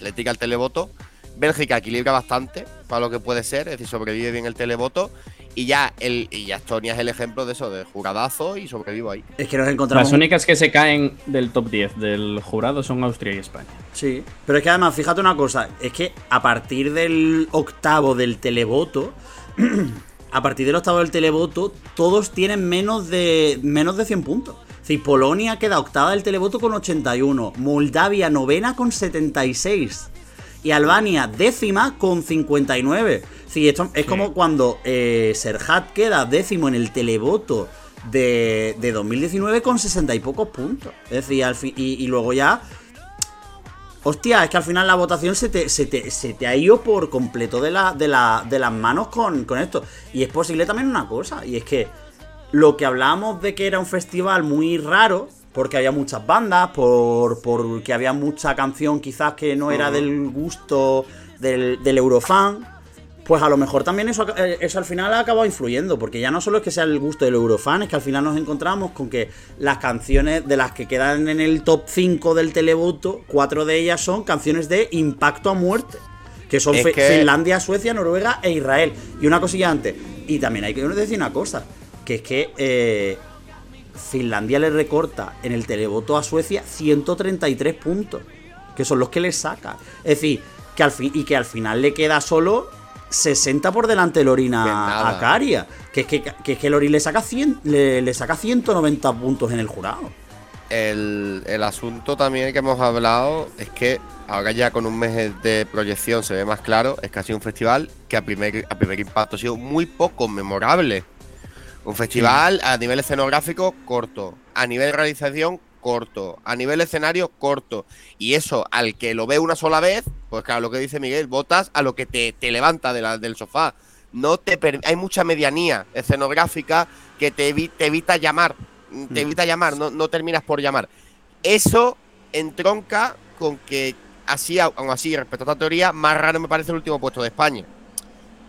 le tira el televoto. Bélgica equilibra bastante para lo que puede ser, es decir, sobrevive bien el televoto. Y ya, el, y ya Estonia es el ejemplo de eso, de juradazo y sobrevivo ahí. Es que nos encontramos. Las únicas que se caen del top 10 del jurado son Austria y España. Sí, pero es que además, fíjate una cosa, es que a partir del octavo del televoto, [clears throat] a partir del octavo del televoto, todos tienen menos de, menos de 100 puntos. Es decir, Polonia queda octava del televoto con 81, Moldavia novena con 76 y Albania décima con 59. Sí, esto es como cuando eh, Serhat queda décimo en el televoto de, de 2019 con 60 y pocos puntos. Es decir, al fin, y, y luego ya Hostia, es que al final la votación se te, se te, se te ha ido por completo de, la, de, la, de las manos con, con esto. Y es posible también una cosa, y es que lo que hablábamos de que era un festival muy raro, porque había muchas bandas, por, porque había mucha canción quizás que no era del gusto del, del Eurofan, pues a lo mejor también eso, eh, eso al final ha acabado influyendo, porque ya no solo es que sea el gusto del Eurofan, es que al final nos encontramos con que las canciones de las que quedan en el top 5 del televoto, cuatro de ellas son canciones de impacto a muerte, que son que- Finlandia, Suecia, Noruega e Israel. Y una cosilla antes, y también hay que decir una cosa, que es que eh, Finlandia le recorta en el televoto a Suecia 133 puntos, que son los que le saca. Es decir, que al fin, y que al final le queda solo 60 por delante Que Lorina a Caria. Que es que, que es que le saca, 100, le, le saca 190 puntos en el jurado. El, el asunto también que hemos hablado es que ahora ya con un mes de proyección se ve más claro, es que ha sido un festival que a primer, a primer impacto ha sido muy poco memorable. Un festival a nivel escenográfico corto, a nivel realización corto, a nivel escenario corto. Y eso, al que lo ve una sola vez, pues claro, lo que dice Miguel, votas a lo que te, te levanta de la- del sofá. No te hay mucha medianía escenográfica que te, evi- te evita llamar. Te evita llamar, no, no terminas por llamar. Eso entronca con que así, aún así, respecto a esta teoría, más raro me parece el último puesto de España.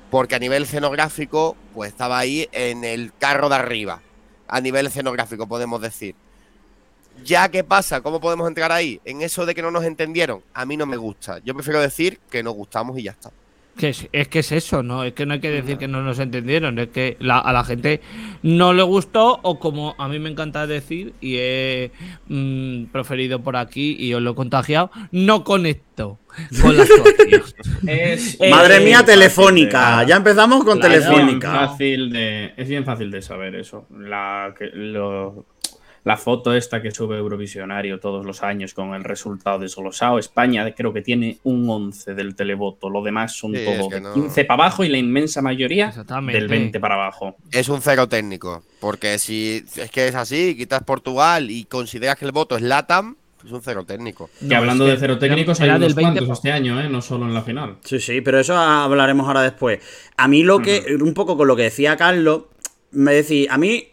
Porque a nivel escenográfico, pues estaba ahí en el carro de arriba. A nivel escenográfico, podemos decir. Ya, ¿qué pasa? ¿Cómo podemos entrar ahí? En eso de que no nos entendieron. A mí no me gusta. Yo prefiero decir que nos gustamos y ya está. Que es, es que es eso, ¿no? Es que no hay que decir que no nos entendieron, es que la- a la gente no le gustó o como a mí me encanta decir y he mm, preferido por aquí y os lo he contagiado, no conecto con la actuación. [laughs] Es Eh, Madre mía, telefónica. de- Ya empezamos con Claro. Es bien telefónica. fácil de, es bien fácil de saber eso. La, que- lo- la foto esta que sube Eurovisionario todos los años con el resultado desglosado. España creo que tiene un 11 del televoto. Lo demás son Sí, todo es que de no- 15 para abajo y la inmensa mayoría del 20 para abajo. Es un cero técnico. Porque si es que es así, quitas Portugal y consideras que el voto es LATAM, Es un cero técnico. Que No, hablando es de cero técnicos, hay del unos cuantos 20%. este año, ¿eh? No solo en la final. Sí, sí, pero eso hablaremos ahora después. A mí lo que, un poco con lo que decía Carlos, me decía, a mí,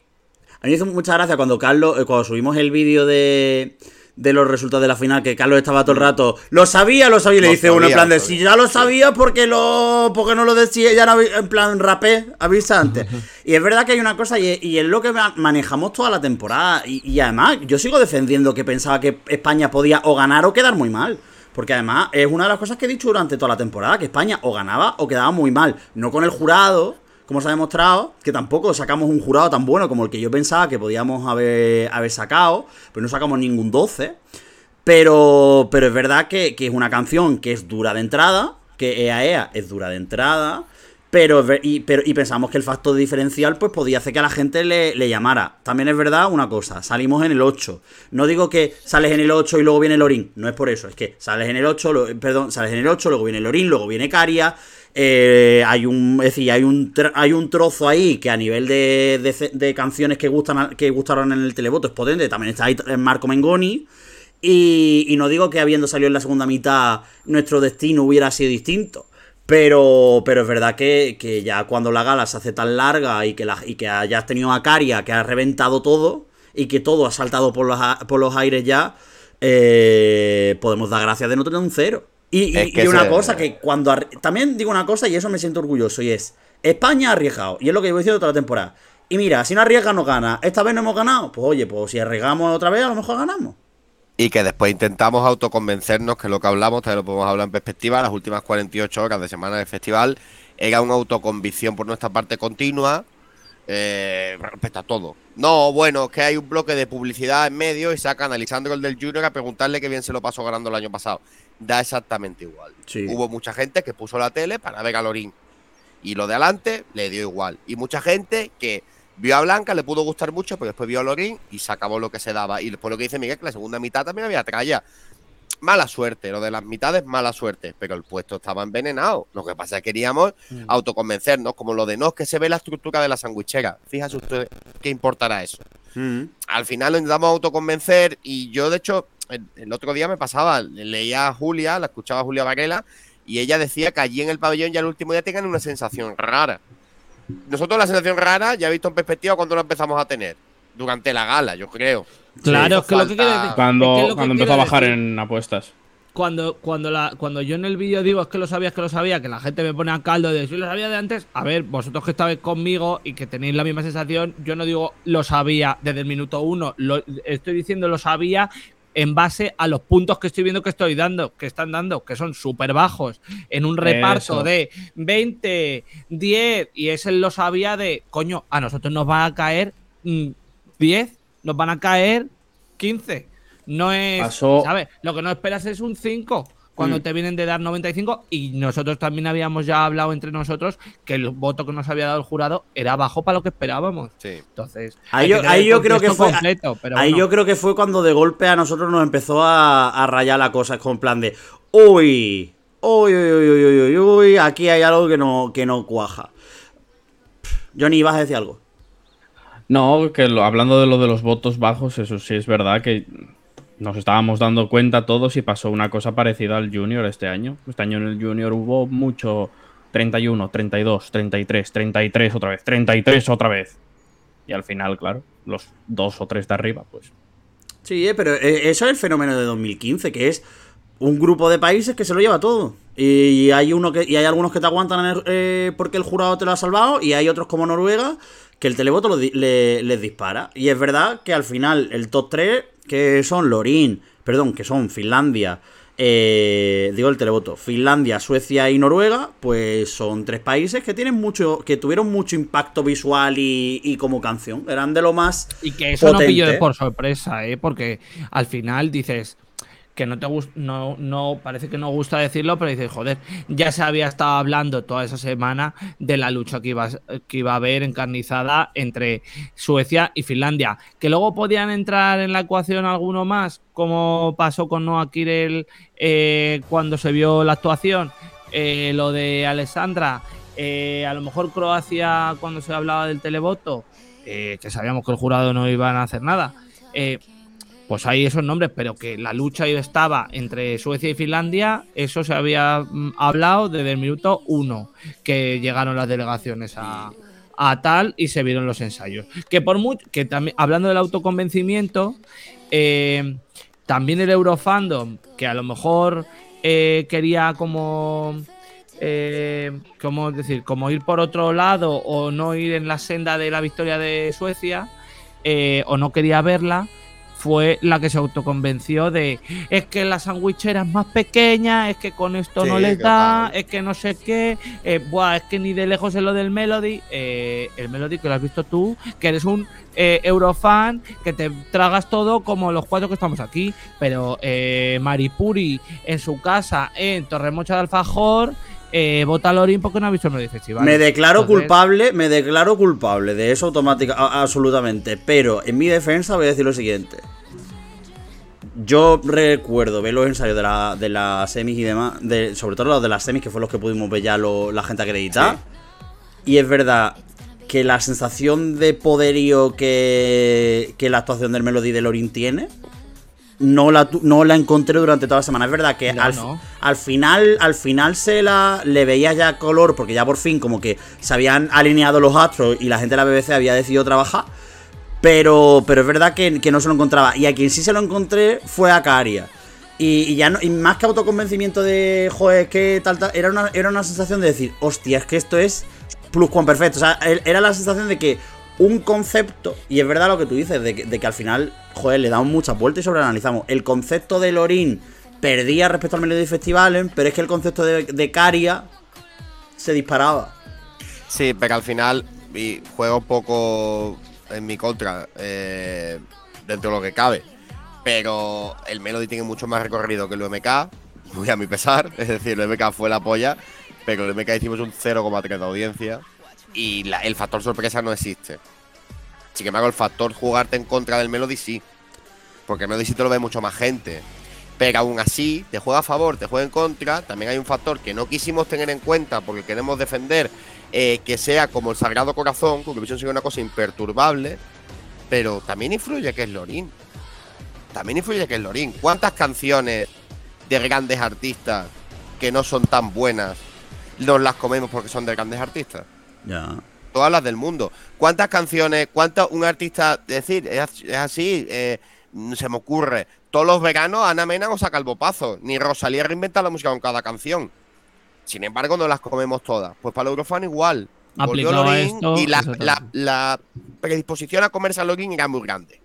a mí me hizo mucha gracia cuando Carlos, eh, cuando subimos el vídeo de, de los resultados de la final, que Carlos estaba todo el rato, lo sabía, lo sabía, y le dice uno en plan de, si sabía". ya lo sabía, porque lo, porque no lo decía, ya no en plan rapé, avisa antes. [laughs] y es verdad que hay una cosa, y, es- y es lo que ma- manejamos toda la temporada, y, y además, yo sigo defendiendo que pensaba que España podía o ganar o quedar muy mal. Porque además es una de las cosas que he dicho durante toda la temporada, que España o ganaba o quedaba muy mal. No con el jurado, como se ha demostrado, que tampoco sacamos un jurado tan bueno como el que yo pensaba que podíamos haber, haber sacado, pero no sacamos ningún 12. Pero, pero es verdad que, que es una canción que es dura de entrada, que Ea Ea es dura de entrada, pero, y, pero, y pensamos que el factor diferencial pues podía hacer que a la gente le, le llamara. También es verdad una cosa, salimos en el 8. No digo que sales en el 8 y luego viene Lorín, no es por eso, es que sales en el 8, lo- perdón, sales en el 8, luego viene Lorín, luego viene Caria. Eh, hay un es decir hay un hay un trozo ahí que a nivel de, de canciones que gustan que gustaron en el televoto es potente también está ahí Marco Mengoni y, y no digo que habiendo salido en la segunda mitad nuestro destino hubiera sido distinto. Pero, pero es verdad que, que ya cuando la gala se hace tan larga y que, la, y que hayas tenido a Caria que ha reventado todo y que todo ha saltado por los, por los aires ya, eh, podemos dar gracias de no tener un cero. Y, y- Es que y una cosa que cuando... arri- También digo una cosa y eso me siento orgulloso y es... España ha arriesgado y es lo que llevo diciendo toda la temporada. Y mira, si no arriesga no gana. Esta vez no hemos ganado. Pues oye, pues si arriesgamos otra vez a lo mejor ganamos. Y que después intentamos autoconvencernos, que es lo que hablamos, también lo podemos hablar en perspectiva, las últimas 48 horas de semana del festival, era una autoconvicción por nuestra parte continua eh, respecto a todo. No, bueno, es que hay un bloque de publicidad en medio y sacan a Lisandro el del Junior a preguntarle qué bien se lo pasó ganando el año pasado. Da exactamente igual. Sí. Hubo mucha gente que puso la tele para ver a Lorín. Y lo de adelante le dio igual. Y mucha gente que vio a Blanca, le pudo gustar mucho, pero después vio a Lorín y se acabó lo que se daba. Y después lo que dice Miguel, que la segunda mitad también había tralla. Mala suerte, lo de las mitades, mala suerte. Pero el puesto estaba envenenado. Lo que pasa es que queríamos autoconvencernos, como lo de no, es que se ve la estructura de la sandwichera. Fíjese usted qué importará eso al final lo intentamos autoconvencer y yo de hecho el, el otro día me pasaba, leía a Julia, la escuchaba a Julia Varela y ella decía que allí en el pabellón ya el último día tenían una sensación rara. Nosotros la sensación rara ya he visto en perspectiva cuando la empezamos a tener, durante la gala, yo creo. Claro, Sí, es que lo que decir. Cuando, es que lo que cuando empezó a bajar decir- en apuestas. Cuando, cuando, la, cuando yo en el vídeo digo es que lo sabías, que lo sabía, que la gente me pone a caldo de si lo sabía de antes, a ver, vosotros que estabais conmigo y que tenéis la misma sensación, yo no digo lo sabía desde el minuto uno, lo, estoy diciendo lo sabía en base a los puntos que estoy viendo que estoy dando, que están dando, que son súper bajos, en un reparto Eso. de 20, 10, y ese lo sabía de, coño, a nosotros nos van a caer mm, 10, nos van a caer 15. No es, Pasó- ¿sabes? Lo que no esperas es un 5 cuando mm. te vienen de dar 95 y nosotros también habíamos ya hablado entre nosotros que el voto que nos había dado el jurado era bajo para lo que esperábamos. Sí. Entonces, ahí yo, creo que fue ahí yo creo que fue cuando de golpe a nosotros nos empezó a, rayar la cosa con plan de, uy, uy, uy, uy, uy, uy, uy, aquí hay algo que no que no cuaja. Johnny, ibas a decir algo. No, que hablando de lo de los votos bajos, eso sí es verdad que nos estábamos dando cuenta todos y pasó una cosa parecida al Junior este año. Este año en el Junior hubo mucho 31, 32, 33, 33 otra vez, 33 otra vez. Y al final, claro, los dos o tres de arriba, pues Sí, eh, pero eh, eso es el fenómeno de 2015, que es un grupo de países que se lo lleva todo. Y hay uno que y hay algunos que te aguantan el- eh, porque el jurado te lo ha salvado y hay otros como Noruega que el televoto di- le- les dispara. Y es verdad que al final el top 3, que son Lorín, perdón, que son Finlandia, eh, digo el televoto, Finlandia, Suecia y Noruega, pues son tres países que tienen mucho, que tuvieron mucho impacto visual y, y como canción. Eran de lo más Y que eso no pilló por sorpresa, ¿eh? Porque al final dices que no te no, no, parece que no gusta decirlo, pero dices, joder, ya se había estado hablando toda esa semana de la lucha que iba, que iba a haber encarnizada entre Suecia y Finlandia. Que luego podían entrar en la ecuación alguno más, como pasó con Noah Kirel eh, cuando se vio la actuación, eh, lo de Alessandra, eh, a lo mejor Croacia cuando se hablaba del televoto, que sabíamos que el jurado no iban a hacer nada. Pues hay esos nombres, pero que la lucha estaba entre Suecia y Finlandia, eso se había mm, hablado desde el minuto uno que llegaron las delegaciones a, tal y se vieron los ensayos. Que por mucho, que también, hablando del autoconvencimiento, eh, también el Eurofandom, que a lo mejor eh, quería como eh, como decir, como ir por otro lado o no ir en la senda de la victoria de Suecia o no quería verla, fue la que se autoconvenció de es que la sandwichera es más pequeña, es que con esto Sí, no les da, tal. es que no sé qué, eh, buah, es que ni de lejos es lo del Melody, eh, el Melody que lo has visto tú, que eres un eh, Eurofan, que te tragas todo como los cuatro que estamos aquí, pero eh, Maripuri en su casa en Torremocha de Alfajor, eh, vota a Lorín porque no ha visto el Melody Festival. Me declaro Entonces, culpable, me declaro culpable de eso automática, a- absolutamente. Pero en mi defensa voy a decir lo siguiente. Yo recuerdo ver los ensayos de, la, de las semis y demás, de, sobre todo los de las semis, que fue los que pudimos ver ya lo- la gente acreditada. Y es verdad que la sensación de poderío que, que la actuación del Melody de Lorin tiene, no la, no la encontré durante toda la semana. Es verdad que No, al, no. al final, al final se la le veía ya color, porque ya por fin como que se habían alineado los astros y la gente de la BBC había decidido trabajar. Pero, pero es verdad que, que no se lo encontraba. Y a quien sí se lo encontré fue a Caria. Y, y ya no, y más que autoconvencimiento de, joder, que tal, tal, era una, era una sensación de decir, hostia, es que esto es plus perfecto. O sea, era la sensación de que un concepto, y es verdad lo que tú dices, de que, al final, joder, le damos muchas vueltas y sobreanalizamos. El concepto de Lorin perdía respecto al Melody Festival, pero es que el concepto de, Caria se disparaba. Sí, pero al final un poco en mi contra, eh, dentro de lo que cabe. Pero el Melody tiene mucho más recorrido que el UMK, muy a mi pesar. [laughs] Es decir, el UMK fue la polla, pero el UMK hicimos un 0,3 de audiencia y la- el factor sorpresa no existe. Sin embargo, el factor jugarte en contra del Melody sí. Porque el Melody sí te lo ve mucho más gente. Pero aún así, te juega a favor, te juega en contra. También hay un factor que no quisimos tener en cuenta porque queremos defender eh, que sea como el Sagrado Corazón, que Eurovisión sea una cosa imperturbable. Pero también influye que es Lorín. También influye que es Lorín. ¿Cuántas canciones de grandes artistas que no son tan buenas nos las comemos porque son de grandes artistas? Ya. todas las del mundo. ¿Cuántas canciones, cuántas un artista, decir, es, as- es así, eh, se me ocurre, todos los veranos Ana Mena o saca el bopazo, ni Rosalía reinventa la música con cada canción. Sin embargo, no las comemos todas. Pues para el Eurofan igual. Volvió Aplicado a esto, y la, exactamente. la- la predisposición a comerse a Lorin era muy grande.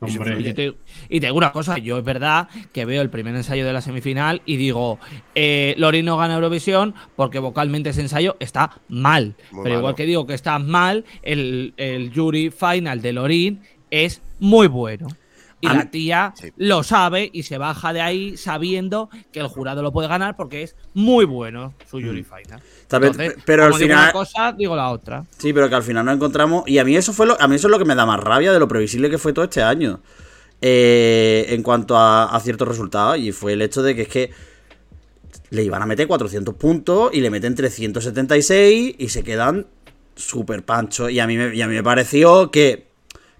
Hombre, Y te, y te digo una cosa, yo es verdad que veo el primer ensayo de la semifinal y digo, eh, Lorin no gana Eurovisión porque vocalmente ese ensayo está mal. Muy Pero igual que digo que está mal, el, el jury final de Lorin es muy bueno. Y la tía Sí. lo sabe y se baja de ahí sabiendo que el jurado lo puede ganar porque es muy bueno su jury final. Tal vez- Entonces, pero al como digo final- una cosa, digo la otra. Sí, pero que al final nos encontramos. Y a mí eso fue lo, a mí eso es lo que me da más rabia de lo previsible que fue todo este año. eh, en cuanto a, a ciertos resultados. Y fue el hecho de que es que le iban a meter 400 puntos y le meten 376 y se quedan súper panchos. Y a mí me, y a mí me pareció que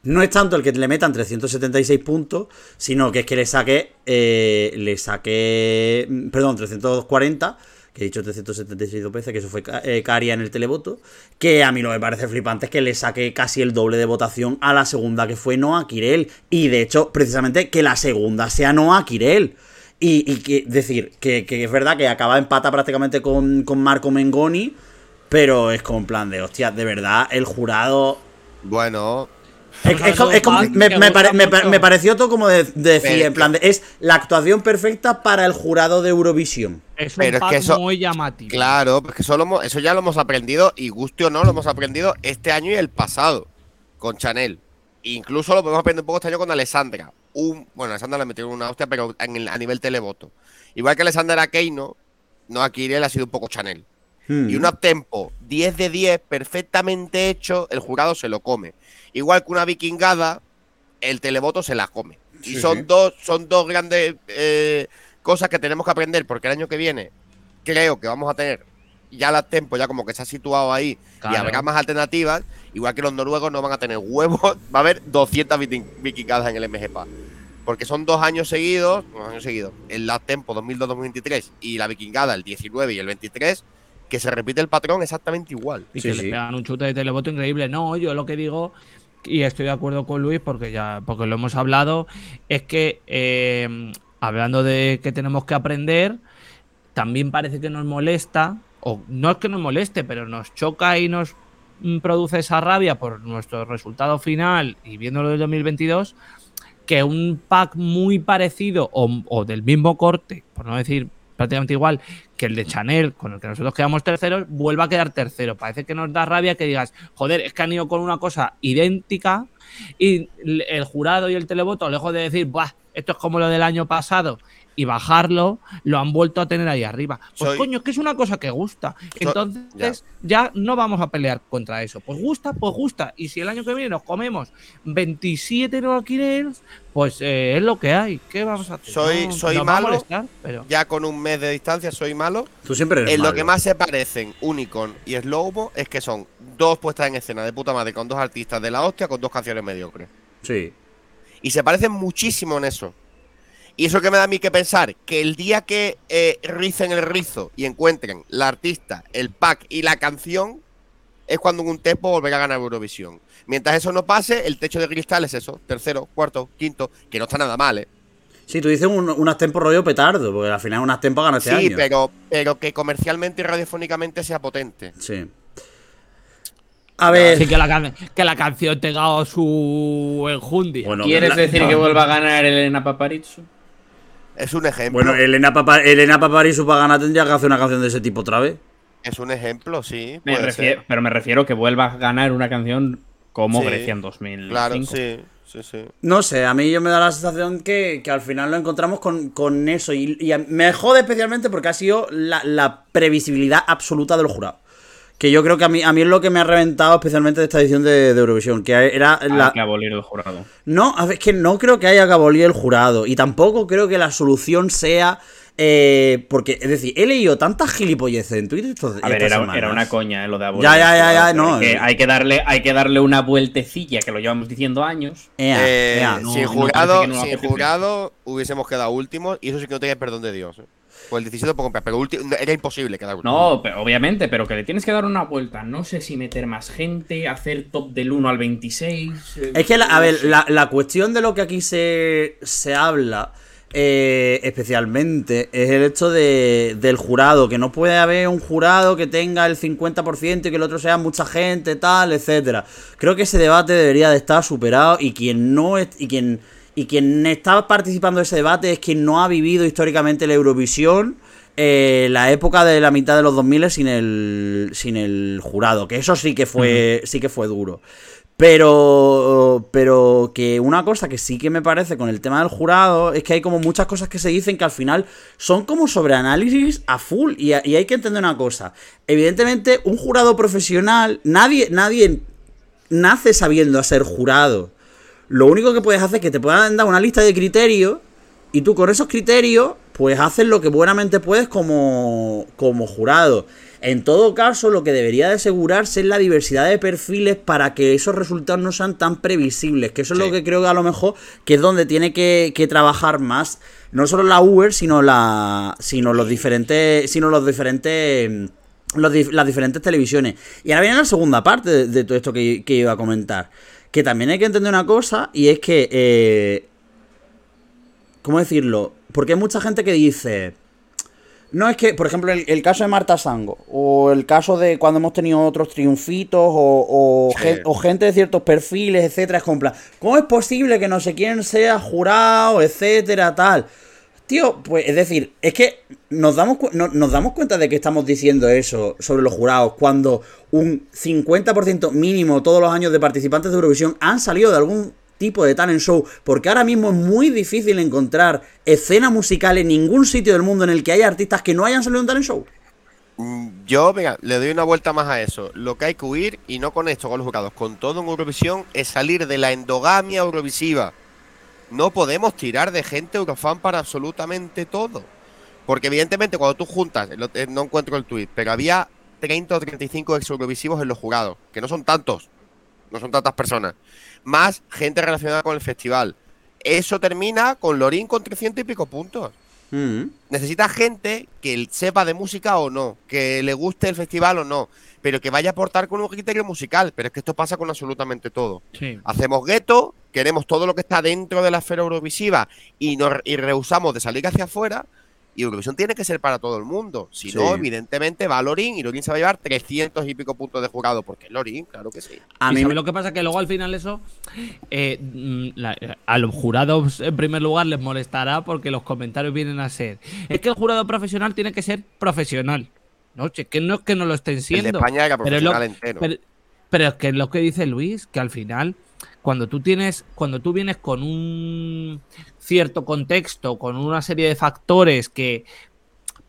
no es tanto el que le metan 376 puntos, sino que es que le saque, eh, le saque, mm, perdón, 340, que he dicho 376 dos veces, que eso fue eh, Caria en el televoto, que a mí lo me parece flipante es que le saque casi el doble de votación a la segunda que fue Noah Kirel. Y de hecho, precisamente que la segunda sea Noah Kirel. Y, decir que, es verdad que acaba empata prácticamente con, con Marco Mengoni, pero es como en plan de, hostia, de verdad, el jurado Bueno, es, es como- es como- me, me pare- me pa- me pareció todo como de, de decir, Pero- en plan, de- es la actuación perfecta para el jurado de Eurovisión. Es un Pero es que eso- muy llamativo. Claro, porque eso, lo eso ya lo hemos aprendido, y guste o no, lo hemos aprendido este año y el pasado con Chanel. Incluso lo podemos aprender un poco este año con Alessandra. Un, bueno, Alessandra le metieron una hostia, pero en el- a nivel televoto. Igual que Alessandra Keino, no aquí él ha sido un poco Chanel. Hmm. Y un uptempo 10 de 10, perfectamente hecho, el jurado se lo come. Igual que una vikingada, el televoto se la come. Y Sí, son sí. dos, son dos grandes eh, cosas que tenemos que aprender, porque el año que viene creo que vamos a tener ya la tempo ya como que se ha situado ahí y habrá más alternativas, igual que los noruegos no van a tener huevos, [laughs] va a haber 200 viking- vikingadas en el MGPA. Porque son dos años seguidos, dos años seguidos, el la tempo 2002-2023 y la vikingada el 19 y el 23, que se repite el patrón exactamente igual. Y Sí, que sí. le pegan un chute de televoto increíble. No, yo lo que digo, y estoy de acuerdo con Luis porque ya porque lo hemos hablado, es que eh, hablando de que tenemos que aprender, también parece que nos molesta, o no es que nos moleste, pero nos choca y nos mm, produce esa rabia por nuestro resultado final y viéndolo del 2022, que un pack muy parecido o, o del mismo corte, por no decir prácticamente igual que el de Chanel, con el que nosotros quedamos terceros, vuelva a quedar tercero. Parece que nos da rabia que digas, joder, es que han ido con una cosa idéntica y el jurado y el televoto, lejos de decir, Buah, esto es como lo del año pasado, y bajarlo, lo han vuelto a tener ahí arriba. Pues Soy- coño, es que es una cosa que gusta. Entonces ya. no vamos a pelear contra eso. Pues gusta, pues gusta. Y si el año que viene nos comemos 27 no alquileres, pues eh, es lo que hay. ¿Qué vamos a hacer? Soy- No- soy nos va a malo. molestar, pero... Ya con un mes de distancia soy malo. Tú siempre eres En lo que más se parecen Unicorn y Slowmo es que son dos puestas en escena de puta madre con dos artistas de la hostia con dos canciones mediocres. Sí. Y se parecen muchísimo en eso. Y eso que me da a mí que pensar, que el día que eh, ricen el rizo y encuentren la artista, el pack y la canción, es cuando un tempo volverá a ganar Eurovisión. Mientras eso no pase, el techo de cristal es eso, tercero, cuarto, quinto, que no está nada mal, ¿eh? Sí, tú dices un, unas tempo rollo petardo, porque al final unas tempo gana este sí, año. pero, pero que comercialmente y radiofónicamente sea potente. Sí. A ver. Sí, que la, que la canción tenga su enjundia. Bueno, ¿Quieres la- decir que vuelva a ganar Elena Paparizou? Es un ejemplo. Bueno, Elena, Papa, Elena Paparisu para ganar tendría que hacer una canción de ese tipo otra vez. Es un ejemplo, sí. Me puede refiero- ser. pero me refiero que vuelva a ganar una canción como Sí, Grecia en 2005. Claro, sí, sí, sí. No sé, a mí yo me da la sensación que, que al final lo encontramos con, con eso. Y, y me jode especialmente porque ha sido la, la previsibilidad absoluta del jurado. Que yo creo que a mí, a mí es lo que me ha reventado especialmente de esta edición de, de Eurovisión. Que era Hay la, que abolir el jurado. No, es que no creo que haya que abolir el jurado. Y tampoco creo que la solución sea. eh, porque, es decir, he leído tantas gilipolleces en Twitter. estos- A ver, era, semanas. era una coña eh, lo de abolir. Ya, ya, ya, no, Hay que, eh. hay que darle, hay que darle una vueltecilla, que lo llevamos diciendo años. Ea, Eh, ea. no, jurado, no apetecer. jurado hubiésemos quedado últimos y eso sí que no tenía perdón de Dios. ¿Eh? Pues el 17 por comprar, pero era imposible quedar último. No, pero obviamente, pero que le tienes que dar una vuelta. No sé si meter más gente, hacer top del 1 al 26. eh, Es que, la- a no ver, la, la cuestión de lo que aquí se, se habla eh, especialmente es el hecho de, del jurado, que no puede haber un jurado que tenga el 50% y que el otro sea mucha gente, tal, etcétera. Creo que ese debate debería de estar superado y quien no es, y quien y quien está participando de ese debate es quien no ha vivido históricamente la Eurovisión eh, la época de la mitad de los 2000 sin el sin el jurado, que eso sí que fue sí que fue duro. Pero, pero que una cosa que sí que me parece con el tema del jurado es que hay como muchas cosas que se dicen que al final son como sobreanálisis a full. Y, y hay que entender una cosa. Evidentemente, un jurado profesional, nadie, nadie nace sabiendo ser jurado. Lo único que puedes hacer es que te puedan dar una lista de criterios y tú con esos criterios, pues haces lo que buenamente puedes como, como jurado. En todo caso, lo que debería de asegurarse es la diversidad de perfiles para que esos resultados no sean tan previsibles. Que eso es lo que creo que a lo mejor que es donde tiene que, que trabajar más. No solo la Uber, sino la. sino los diferentes. sino los diferentes. los las diferentes televisiones. Y ahora viene la segunda parte de, de todo esto que, que iba a comentar. Que también hay que entender una cosa, y es que. eh, ¿Cómo decirlo? Porque hay mucha gente que dice. No es que, por ejemplo, el, el caso de Marta Sango, o el caso de cuando hemos tenido otros triunfitos, o, o, Sí. gen- o gente de ciertos perfiles, etcétera, es como, plan, ¿cómo es posible que no sé quién sea jurado, etcétera, tal? Tío, pues es decir, es que nos damos, no- nos damos cuenta de que estamos diciendo eso sobre los jurados cuando un 50% mínimo todos los años de participantes de Eurovisión han salido de algún tipo de talent show, porque ahora mismo es muy difícil encontrar escena musical en ningún sitio del mundo en el que haya artistas que no hayan salido de un talent show. Mm, Yo, venga, le doy una vuelta más a eso. Lo que hay que huir, y no con esto, con los jurados, con todo en Eurovisión, es salir de la endogamia eurovisiva. No podemos tirar de gente eurofan para absolutamente todo. Porque evidentemente cuando tú juntas, eh, no encuentro el tweet, pero había 30 o 35 ex eurovisivos en los jurados, que no son tantos, no son tantas personas, más gente relacionada con el festival. Eso termina con Lorín con 300 y pico puntos. Mm. Necesita gente que sepa de música o no, que le guste el festival o no, pero que vaya a aportar con un criterio musical. Pero es que esto pasa con absolutamente todo. Sí. Hacemos gueto, queremos todo lo que está dentro de la esfera eurovisiva y, nos, y rehusamos de salir hacia afuera. Y Eurovisión tiene que ser para todo el mundo. Si no, evidentemente va Lorín y Lorín se va a llevar 300 y pico puntos de jurado. Porque es Lorín, claro que sí. A ¿Y mí sabes lo que pasa? Que luego al final eso eh, mm, la- a los jurados en primer lugar les molestará porque los comentarios vienen a ser es que el jurado profesional tiene que ser profesional. No, que no es que no lo estén El de siendo. España era pero, es lo, profesional entero. pero, pero es que es lo que dice Luis, que al final, cuando tú tienes, cuando tú vienes con un cierto contexto, con una serie de factores que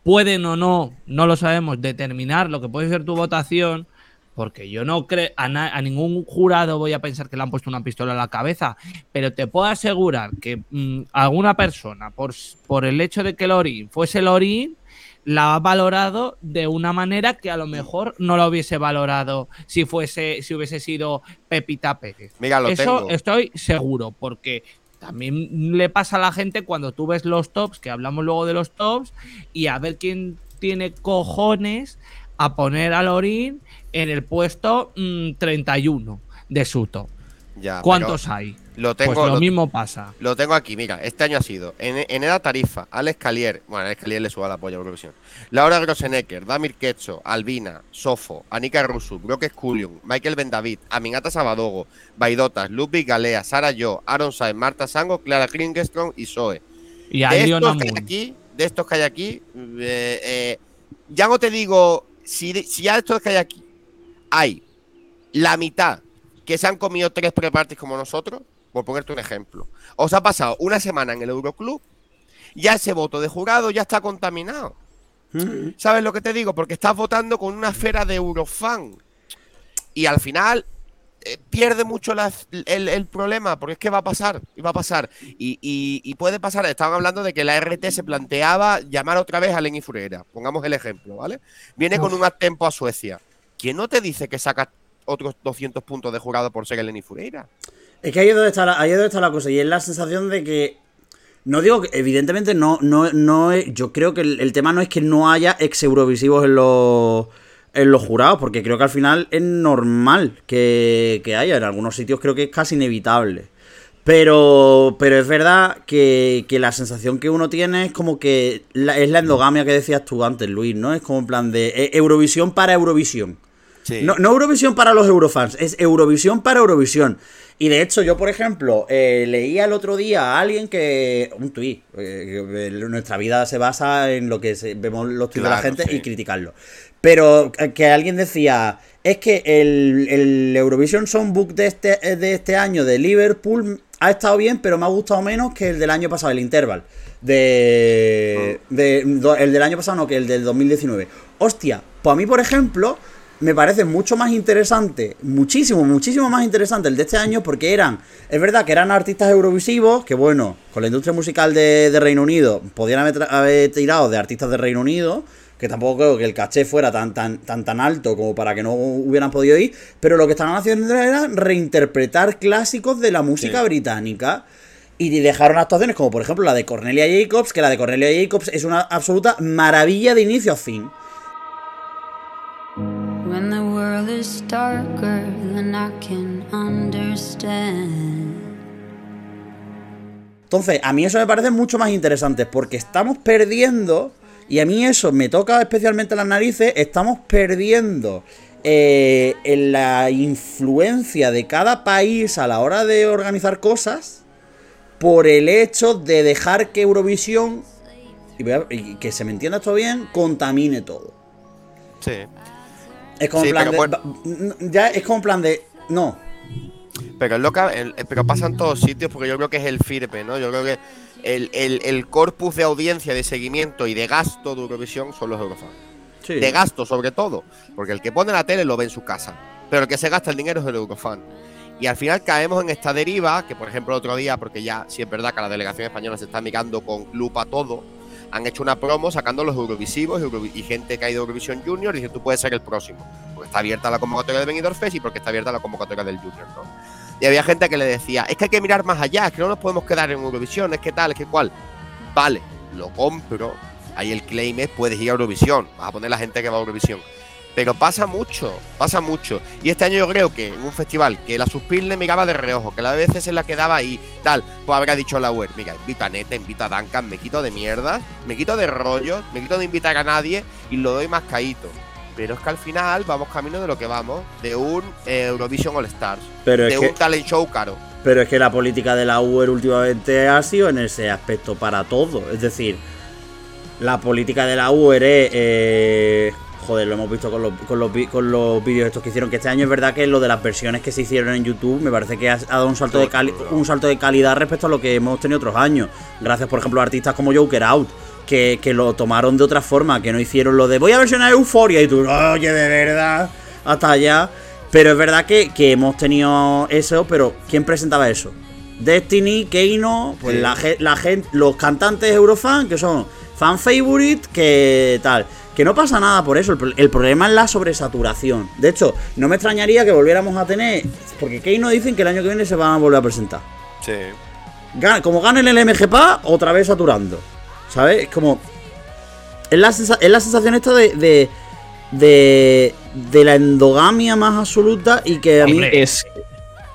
pueden o no, no lo sabemos, determinar lo que puede ser tu votación, porque yo no creo, a, a ningún jurado voy a pensar que le han puesto una pistola en la cabeza, pero te puedo asegurar que mm, alguna persona, por, por el hecho de que Lorin fuese Lorin, la ha valorado de una manera que a lo mejor no la hubiese valorado si fuese, si hubiese sido Pepita Pérez. Mira, lo Eso tengo. estoy seguro, porque también le pasa a la gente cuando tú ves los tops, que hablamos luego de los tops, y a ver quién tiene cojones a poner a Lorin en el puesto mm, 31 de su top. Ya, ¿Cuántos hay? Lo tengo, pues lo, lo- mismo pasa. Lo tengo aquí, mira, este año ha sido en, Eneda Tarifa, Alex Calier, bueno, Alex Calier le suba la polla a Eurovisión, Laura Grossenecker, Damir Quecho, Albina, Sofo, Anika Rusu, Brock Scullion, Michael Bendavid, Aminata Sabadogo, Baidotas, Ludwig Galea, Sara Yo, Aaron Saez, Marta Sango, Clara Klingenstrom y Zoe. Y De estos, que hay aquí, de estos que hay aquí, eh, eh, ya no te digo, si, si ya de estos que hay aquí hay la mitad que se han comido tres pre-parties como nosotros, por ponerte un ejemplo, os ha pasado una semana en el Euroclub, ya ese voto de jurado ya está contaminado. ¿Sabes lo que te digo? Porque estás votando con una esfera de Eurofan. Y al final eh, pierde mucho la- el, el problema, porque es que va a pasar, y va a pasar. Y, y- y puede pasar, estaban hablando de que la RT se planteaba llamar otra vez a Lenny Furera. Pongamos el ejemplo, ¿vale? Viene con un tempo a Suecia. ¿Quién no te dice que saca otros 200 puntos de jurado por ser el Lenny Furera? Es que ahí es donde está la, ahí es donde está la cosa. Y es la sensación de que. No digo que, evidentemente, no, no, no Yo creo que el, tema no es que no haya ex eurovisivos en los. En los jurados, porque creo que al final es normal que, haya. En algunos sitios creo que es casi inevitable. Pero, pero es verdad que, que la sensación que uno tiene es como que es la endogamia que decías tú antes, Luis, ¿no? Es como en plan de eh, Eurovisión para Eurovisión. Sí. No, no Eurovisión para los Eurofans, es Eurovisión para Eurovisión. Y de hecho, yo, por ejemplo, eh, leía el otro día a alguien que. Un tuit. eh, nuestra vida se basa en lo que se- vemos los tuits de la gente sí. y criticarlo. Pero que- que alguien decía. Es que el, el Eurovision Songbook de este, de este año de Liverpool ha estado bien, pero me ha gustado menos que el del año pasado, el Interval. De, de- do- el del año pasado, no, que el del 2019. Hostia, pues a mí, por ejemplo, me parece mucho más interesante, muchísimo, muchísimo más interesante el de este año porque eran, es verdad que eran artistas eurovisivos, que bueno, con la industria musical de, de Reino Unido, podían haber, tirado de artistas de Reino Unido, que tampoco creo que el caché fuera tan, tan, tan, tan alto como para que no hubieran podido ir, pero lo que estaban haciendo era reinterpretar clásicos de la música Sí. británica. Y dejaron actuaciones como por ejemplo la de Cornelia Jacobs, que la de Cornelia Jacobs es una absoluta maravilla de inicio a fin. World is darker than I can understand. Entonces, a mí eso me parece mucho más interesante porque estamos perdiendo, y a mí eso me toca especialmente las narices, estamos perdiendo eh, en la influencia de cada país a la hora de organizar cosas por el hecho de dejar que Eurovisión, y, voy a- y que se me entienda esto bien, contamine todo. Sí. Es como Sí, plan pero de, bueno. ya es como plan de, no, Pero es lo que, el- pero pasa en todos sitios porque yo creo que es el FIRPE, ¿no? Yo creo que el, el- el corpus de audiencia, de seguimiento y de gasto de Eurovisión son los Eurofans. Sí. De gasto sobre todo, porque el que pone la tele lo ve en su casa, pero el que se gasta el dinero es el Eurofan. Y al final caemos en esta deriva, que por ejemplo el otro día, porque ya sí es verdad que la delegación española se está mirando con lupa todo, han hecho una promo sacando los Eurovisivos Eurovi- y gente que ha ido a Eurovisión Junior y dice tú puedes ser el próximo. Porque está abierta la convocatoria de Benidorm Fest y porque está abierta la convocatoria del Junior, ¿no? Y había gente que le decía, es que hay que mirar más allá, es que no nos podemos quedar en Eurovisión, es que tal, es que cual. Vale, lo compro. Ahí el claim es puedes ir a Eurovisión. Vas a poner la gente que va a Eurovisión. Pero pasa mucho, pasa mucho. Y este año yo creo que en un festival que la Suspil le miraba de reojo, que la veces se la quedaba ahí, tal, pues habrá dicho la web, mira, invita a Neta, invita a Duncan, me quito de mierdas, me quito de rollos, me quito de invitar a nadie y lo doy más caíto. Pero es que al final vamos camino de lo que vamos, de un eh, Eurovision All Stars, Pero de un que, talent show caro. pero es que la política de la UER últimamente ha sido en ese aspecto para todo. Es decir, la política de la UER es. eh, joder, lo hemos visto con los, con, los, con los vídeos estos que hicieron. Que este año es verdad que lo de las versiones que se hicieron en YouTube me parece que ha, dado un salto, de cali- un salto de calidad respecto a lo que hemos tenido otros años. Gracias, por ejemplo, a artistas como Joker Out. Que, que lo tomaron de otra forma, que no hicieron lo de voy a versionar Euforia y tú, oye, de verdad, hasta allá. Pero es verdad que, que hemos tenido eso, pero ¿quién presentaba eso? Destiny, Keino, pues Sí. la, la gente, los cantantes Eurofan, que son fan favorite, que tal. Que no pasa nada por eso, el, pro- el problema es la sobresaturación. De hecho, no me extrañaría que volviéramos a tener, porque Keino dicen que el año que viene se van a volver a presentar. Sí. Como ganen el MGPA, otra vez saturando. ¿Sabes? Es como. Es la, sensa- es la sensación esta de. de. de, de la endogamia más absoluta y que a mí. Hombre, Es,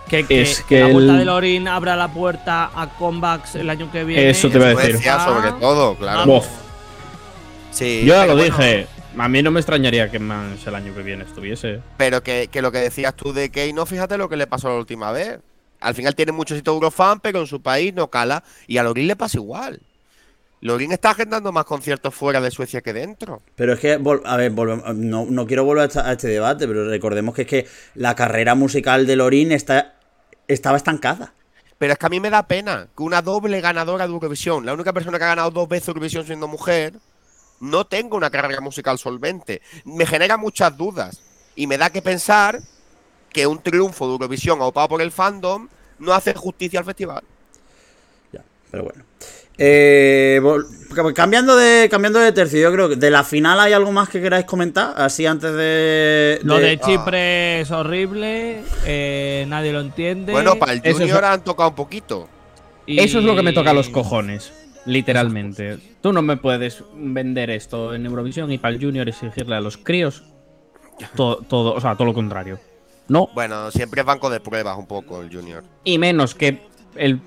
Que, que, Es que que la vuelta el- de Lorin abra la puerta a comebacks el año que viene. Eso te iba a decir. Suecia sobre todo, claro. Bof. Sí, Yo ya lo bueno, dije. A mí no me extrañaría que más el año que viene estuviese. Pero que, que lo que decías tú de Keino, fíjate lo que le pasó la última vez. Al final tiene mucho éxito Eurofan, pero en su país no cala. Y a Lorin le pasa igual. Lorin está agendando más conciertos fuera de Suecia que dentro. Pero es que, a ver, no, no quiero volver a este debate, pero recordemos que es que la carrera musical de Lorin está, estaba estancada. Pero es que a mí me da pena que una doble ganadora de Eurovisión, la única persona que ha ganado dos veces Eurovisión siendo mujer, no tenga una carrera musical solvente. Me genera muchas dudas. Y me da que pensar que un triunfo de Eurovisión aupado por el fandom no hace justicia al festival. Ya, pero bueno. Eh, cambiando de cambiando de tercio, yo creo que de la final hay algo más que queráis comentar, así antes de... Lo de- de Chipre es horrible, eh, nadie lo entiende. Bueno, para el Eso es- Junior han tocado un poquito. y- Eso es lo que me toca a los cojones. Literalmente. Tú no me puedes vender esto en Eurovisión y para el Junior exigirle a los críos todo, todo, o sea, todo lo contrario. No, Bueno, siempre es banco de pruebas un poco el Junior. y menos que el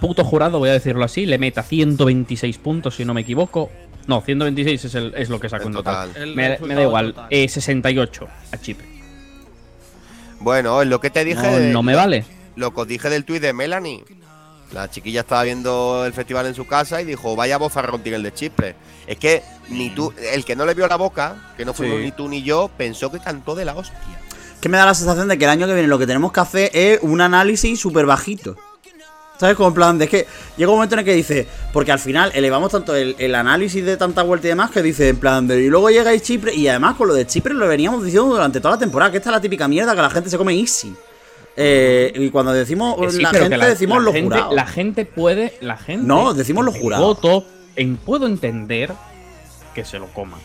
puto jurado, voy a decirlo así, le meta 126 puntos, si no me equivoco. No, 126 es, el, es lo que sacó En total. Me, da igual. Eh, 68 a Chipre. Bueno, es lo que te dije. No, de- no me vale. Lo que os dije del tuit de Melanie. La chiquilla estaba viendo el festival en su casa y dijo, vaya bozarrón tiene el de Chipre. Es que ni tú, el que no le vio la boca, que no fuimos Sí. ni tú ni yo, pensó que cantó de la hostia. que me da la sensación de que el año que viene lo que tenemos que hacer es un análisis súper bajito. ¿Sabes? Como en plan, de es que llega un momento en el que dice, porque al final elevamos tanto el, el análisis de tanta vuelta y demás que dice, en plan, de, y luego llega y Chipre, y además con lo de Chipre lo veníamos diciendo durante toda la temporada, que esta es la típica mierda que la gente se come easy. Eh, y cuando decimos sí, la gente, decimos la los gente, jurados. La gente puede. La gente. No, decimos los jurados. Voto, en, puedo entender que se lo coma.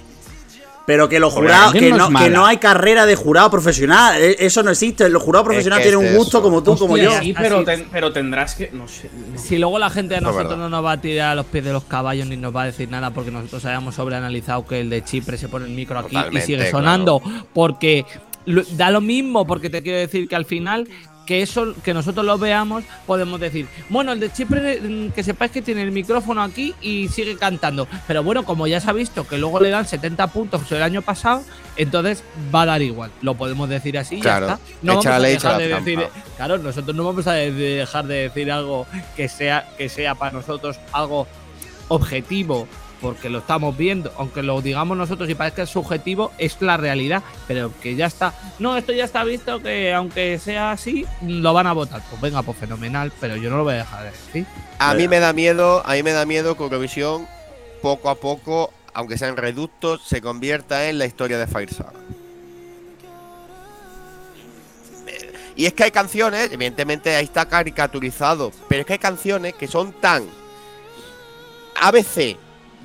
Pero que los jurados, que no, no es que no hay carrera de jurado profesional. eh, Eso no existe. Los jurados profesionales que tienen es un gusto eso. como tú, como yo. Sí, pero, ten- pero tendrás que. No sé. no. Si luego la gente es nosotros no nos va a tirar a los pies de los caballos ni nos va a decir nada porque nosotros hayamos sobreanalizado que el de Chipre se pone el micro aquí y sigue sonando porque da lo mismo porque te quiero decir que al final que eso que nosotros lo veamos podemos decir bueno el de Chipre mm, que sepáis que tiene el micrófono aquí y sigue cantando pero bueno como ya se ha visto que luego le dan 70 puntos el año pasado entonces va a dar igual lo podemos decir así Claro. ya está no vamos a dejar de decir. Claro, nosotros no vamos a de- de dejar de decir algo que sea, que sea para nosotros algo objetivo, porque lo estamos viendo, aunque lo digamos nosotros y parezca subjetivo, es la realidad, pero que ya está. No, esto ya está visto que aunque sea así, lo van a votar. Pues venga, pues fenomenal, pero yo no lo voy a dejar de decir. A mí me da miedo, a mí me da miedo que Eurovisión, poco a poco, aunque sean reductos, se convierta en la historia de Fire Saga. Y es que hay canciones, evidentemente ahí está caricaturizado, pero es que hay canciones que son tan ABC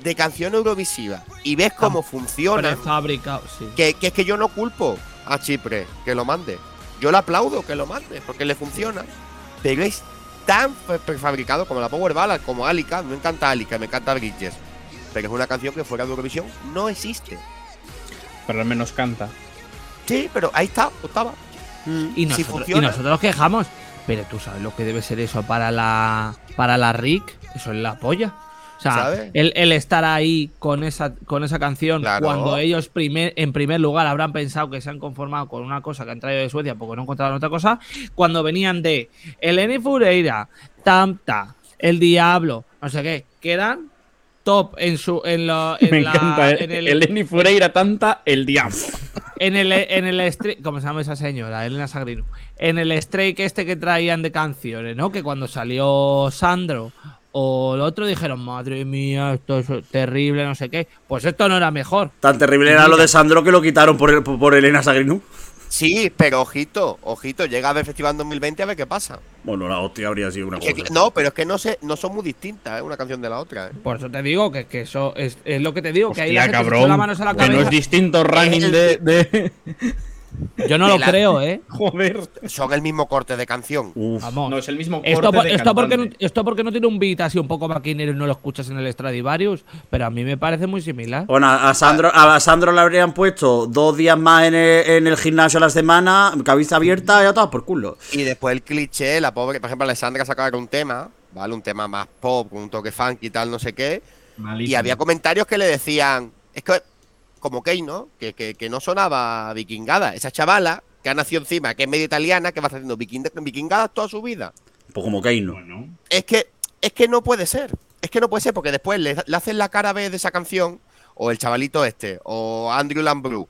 de canción eurovisiva y ves cómo funciona, Prefabricado, sí. que, que es que yo no culpo a Chipre que lo mande. Yo le aplaudo que lo mande, porque le funciona. Pero es tan pre- prefabricado como la Power Ballad, como Alica. Me encanta Alica, me encanta Bridges. Pero es una canción que fuera de Eurovisión no existe. Pero al menos canta. Sí, pero ahí está, estaba. Y Si nosotros, y funciona. nosotros nos quejamos. Pero tú sabes lo que debe ser eso para la para la RIC. Eso es la polla. O sea, el, el estar ahí con esa, con esa canción Claro. cuando ellos primer, en primer lugar habrán pensado que se han conformado con una cosa que han traído de Suecia porque no encontraron otra cosa, cuando venían de Eleni Fureira, Tamta, El Diablo, no sé qué, que eran top en su en, lo, en Me la- encanta. en el, el, Eleni Fureira tanta, el diablo. en el, en el ¿Cómo se llama esa señora? Elena Sagrino. En el strike este que traían de canciones, ¿no? Que cuando salió Sandro o el otro dijeron, madre mía, esto es terrible, no sé qué. Pues esto no era mejor. Tan terrible era lo de Sandro que lo quitaron por, el- por Elena Sagrinu. Sí, pero ojito, ojito, llega a ver Festival 2020 a ver qué pasa. Bueno, la hostia habría sido una Que- cosa. no, pero es que no, se, no son muy distintas, ¿eh? una canción de la otra. ¿eh? Por eso te digo que, que eso es, es lo que te digo, que ahí la gente se echó las manos a la cabrón. Que no es cabeza. distinto running de. de- Yo no lo la- creo, ¿eh? Joder. Son el mismo corte de canción. Uf. Vamos. No, es el mismo corte Esto, por- de esto, porque esto porque no tiene un beat así un poco maquinero y no lo escuchas en el Stradivarius, pero a mí me parece muy similar. Bueno, a Sandro, a Sandro le habrían puesto dos días más en el, en el gimnasio a la semana, cabeza abierta y a todas por culo. Y después el cliché, la pobre, por ejemplo, Alessandra sacaba un tema, ¿vale? Un tema más pop, con un toque funky y tal, no sé qué. Y había comentarios que le decían, es que, como Key, ¿no? Que, que, que no sonaba vikingada. Esa chavala que ha nacido encima, que es medio italiana, que va haciendo viking- vikingadas toda su vida. Pues como Keino. Bueno. Es que, es que no puede ser. Es que no puede ser, porque después le, le hacen la cara B de esa canción, o el chavalito este, o Andrew Lambrou,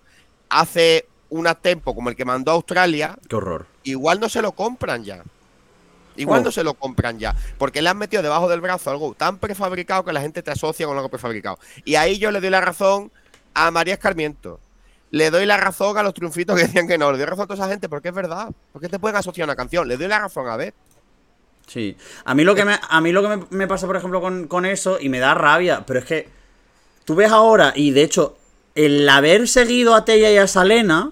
hace un tempo como el que mandó a Australia, Qué horror. igual no se lo compran ya. Igual Oh. no se lo compran ya. Porque le han metido debajo del brazo algo tan prefabricado que la gente te asocia con algo prefabricado. Y ahí yo le doy la razón a María Escarmiento. Le doy la razón a los triunfitos que decían que no. Le doy razón a toda esa gente porque es verdad. Porque te pueden asociar a una canción. Le doy la razón a ver. Sí. A mí lo que me, a mí lo que me, me pasa, por ejemplo, con, con eso, y me da rabia, pero es que tú ves ahora, y de hecho, el haber seguido a Tella y a Salena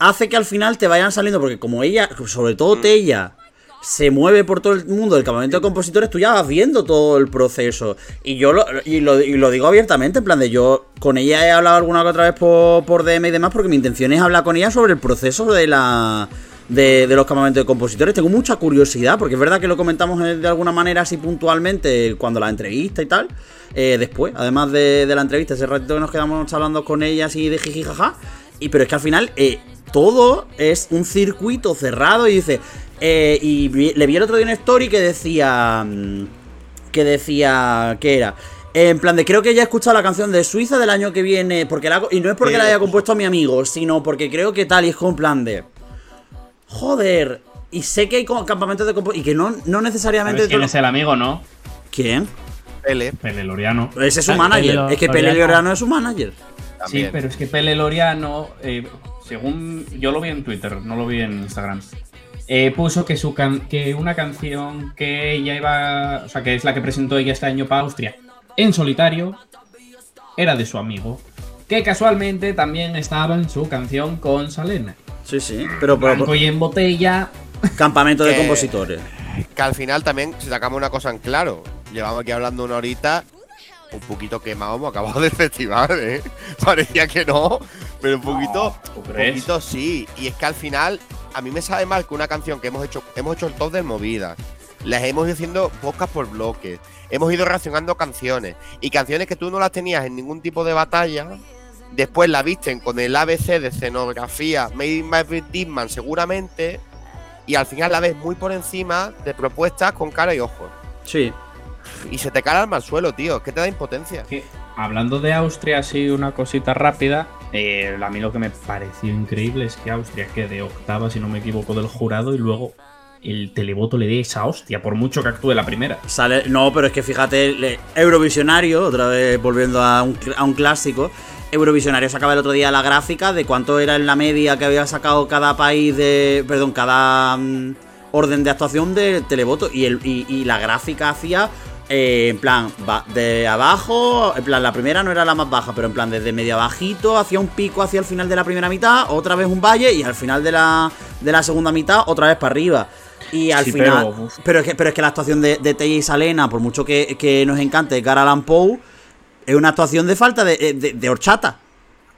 hace que al final te vayan saliendo, porque como ella, sobre todo Tella, se mueve por todo el mundo del campamento de compositores, tú ya vas viendo todo el proceso. Y yo lo, y lo, y lo digo abiertamente, en plan de yo con ella he hablado alguna que otra vez por, por DM y demás, porque mi intención es hablar con ella sobre el proceso de la. De, de los campamentos de compositores. Tengo mucha curiosidad, porque es verdad que lo comentamos eh, de alguna manera así puntualmente cuando la entrevista y tal. eh, después, además de, de la entrevista, ese ratito que nos quedamos hablando con ella así de jiji jaja. Y pero es que al final eh, todo es un circuito cerrado y dice. eh, y vi- le vi el otro día una story que decía. mm, Que decía. que era? En plan de, creo que ya he escuchado la canción de Suiza del año que viene. Porque la, y no es porque la haya compuesto a mi amigo, sino porque creo que tal. Y es como en plan de. Joder. Y sé que hay campamentos de composición. Y que no, no necesariamente. ¿Sabes quién es el amigo, no? ¿Quién? Pele Pele Loriano. Ese es su Ah, manager. Pele es que Pele Loriano. Loriano es su manager. también. Sí, pero es que Pele Loriano, eh, según yo lo vi en Twitter, no lo vi en Instagram, eh, puso que, su can- que una canción que ella iba, o sea, que es la que presentó ella este año para Austria, en solitario, era de su amigo, que casualmente también estaba en su canción con Salena. Sí, sí. Pero, pero- Blanco y en botella. campamento de compositores. Que al final también, si sacamos una cosa en claro, llevamos aquí hablando una horita, un poquito quemado, hemos acabado del festival, ¿eh? [laughs] Parecía que no, pero un poquito, ¿tú un poquito sí. Y es que al final, a mí me sabe mal que una canción que hemos hecho, hemos hecho el top de movidas, las hemos ido haciendo podcast por bloques, hemos ido reaccionando canciones, y canciones que tú no las tenías en ningún tipo de batalla, después la visten con el ABC de escenografía, Made in by Disman seguramente, y al final la ves muy por encima de propuestas con cara y ojos. Sí. Y se te cae el alma al suelo, tío. Es que te da impotencia. Hablando de Austria, así una cosita rápida. eh, a mí lo que me pareció increíble es que Austria quede octava, si no me equivoco, del jurado y luego el televoto le dé esa hostia, por mucho que actúe la primera. Sale, no, pero es que fíjate, le- Eurovisionario, otra vez volviendo a un, a un clásico, Eurovisionario sacaba el otro día la gráfica de cuánto era en la media que había sacado cada país de, perdón, cada mm, orden de actuación de televoto y, el, y, y la gráfica hacía eh, en plan, va- de abajo, en plan, la primera no era la más baja, pero en plan, desde medio abajito, hacia un pico hacia el final de la primera mitad, otra vez un valle y al final de la, de la segunda mitad, otra vez para arriba. Y al Sí, final. pero, es, que, pero es que la actuación de, de Tella y Salena, por mucho que, que nos encante Edgar Allan Poe, es una actuación de falta de, de- de horchata.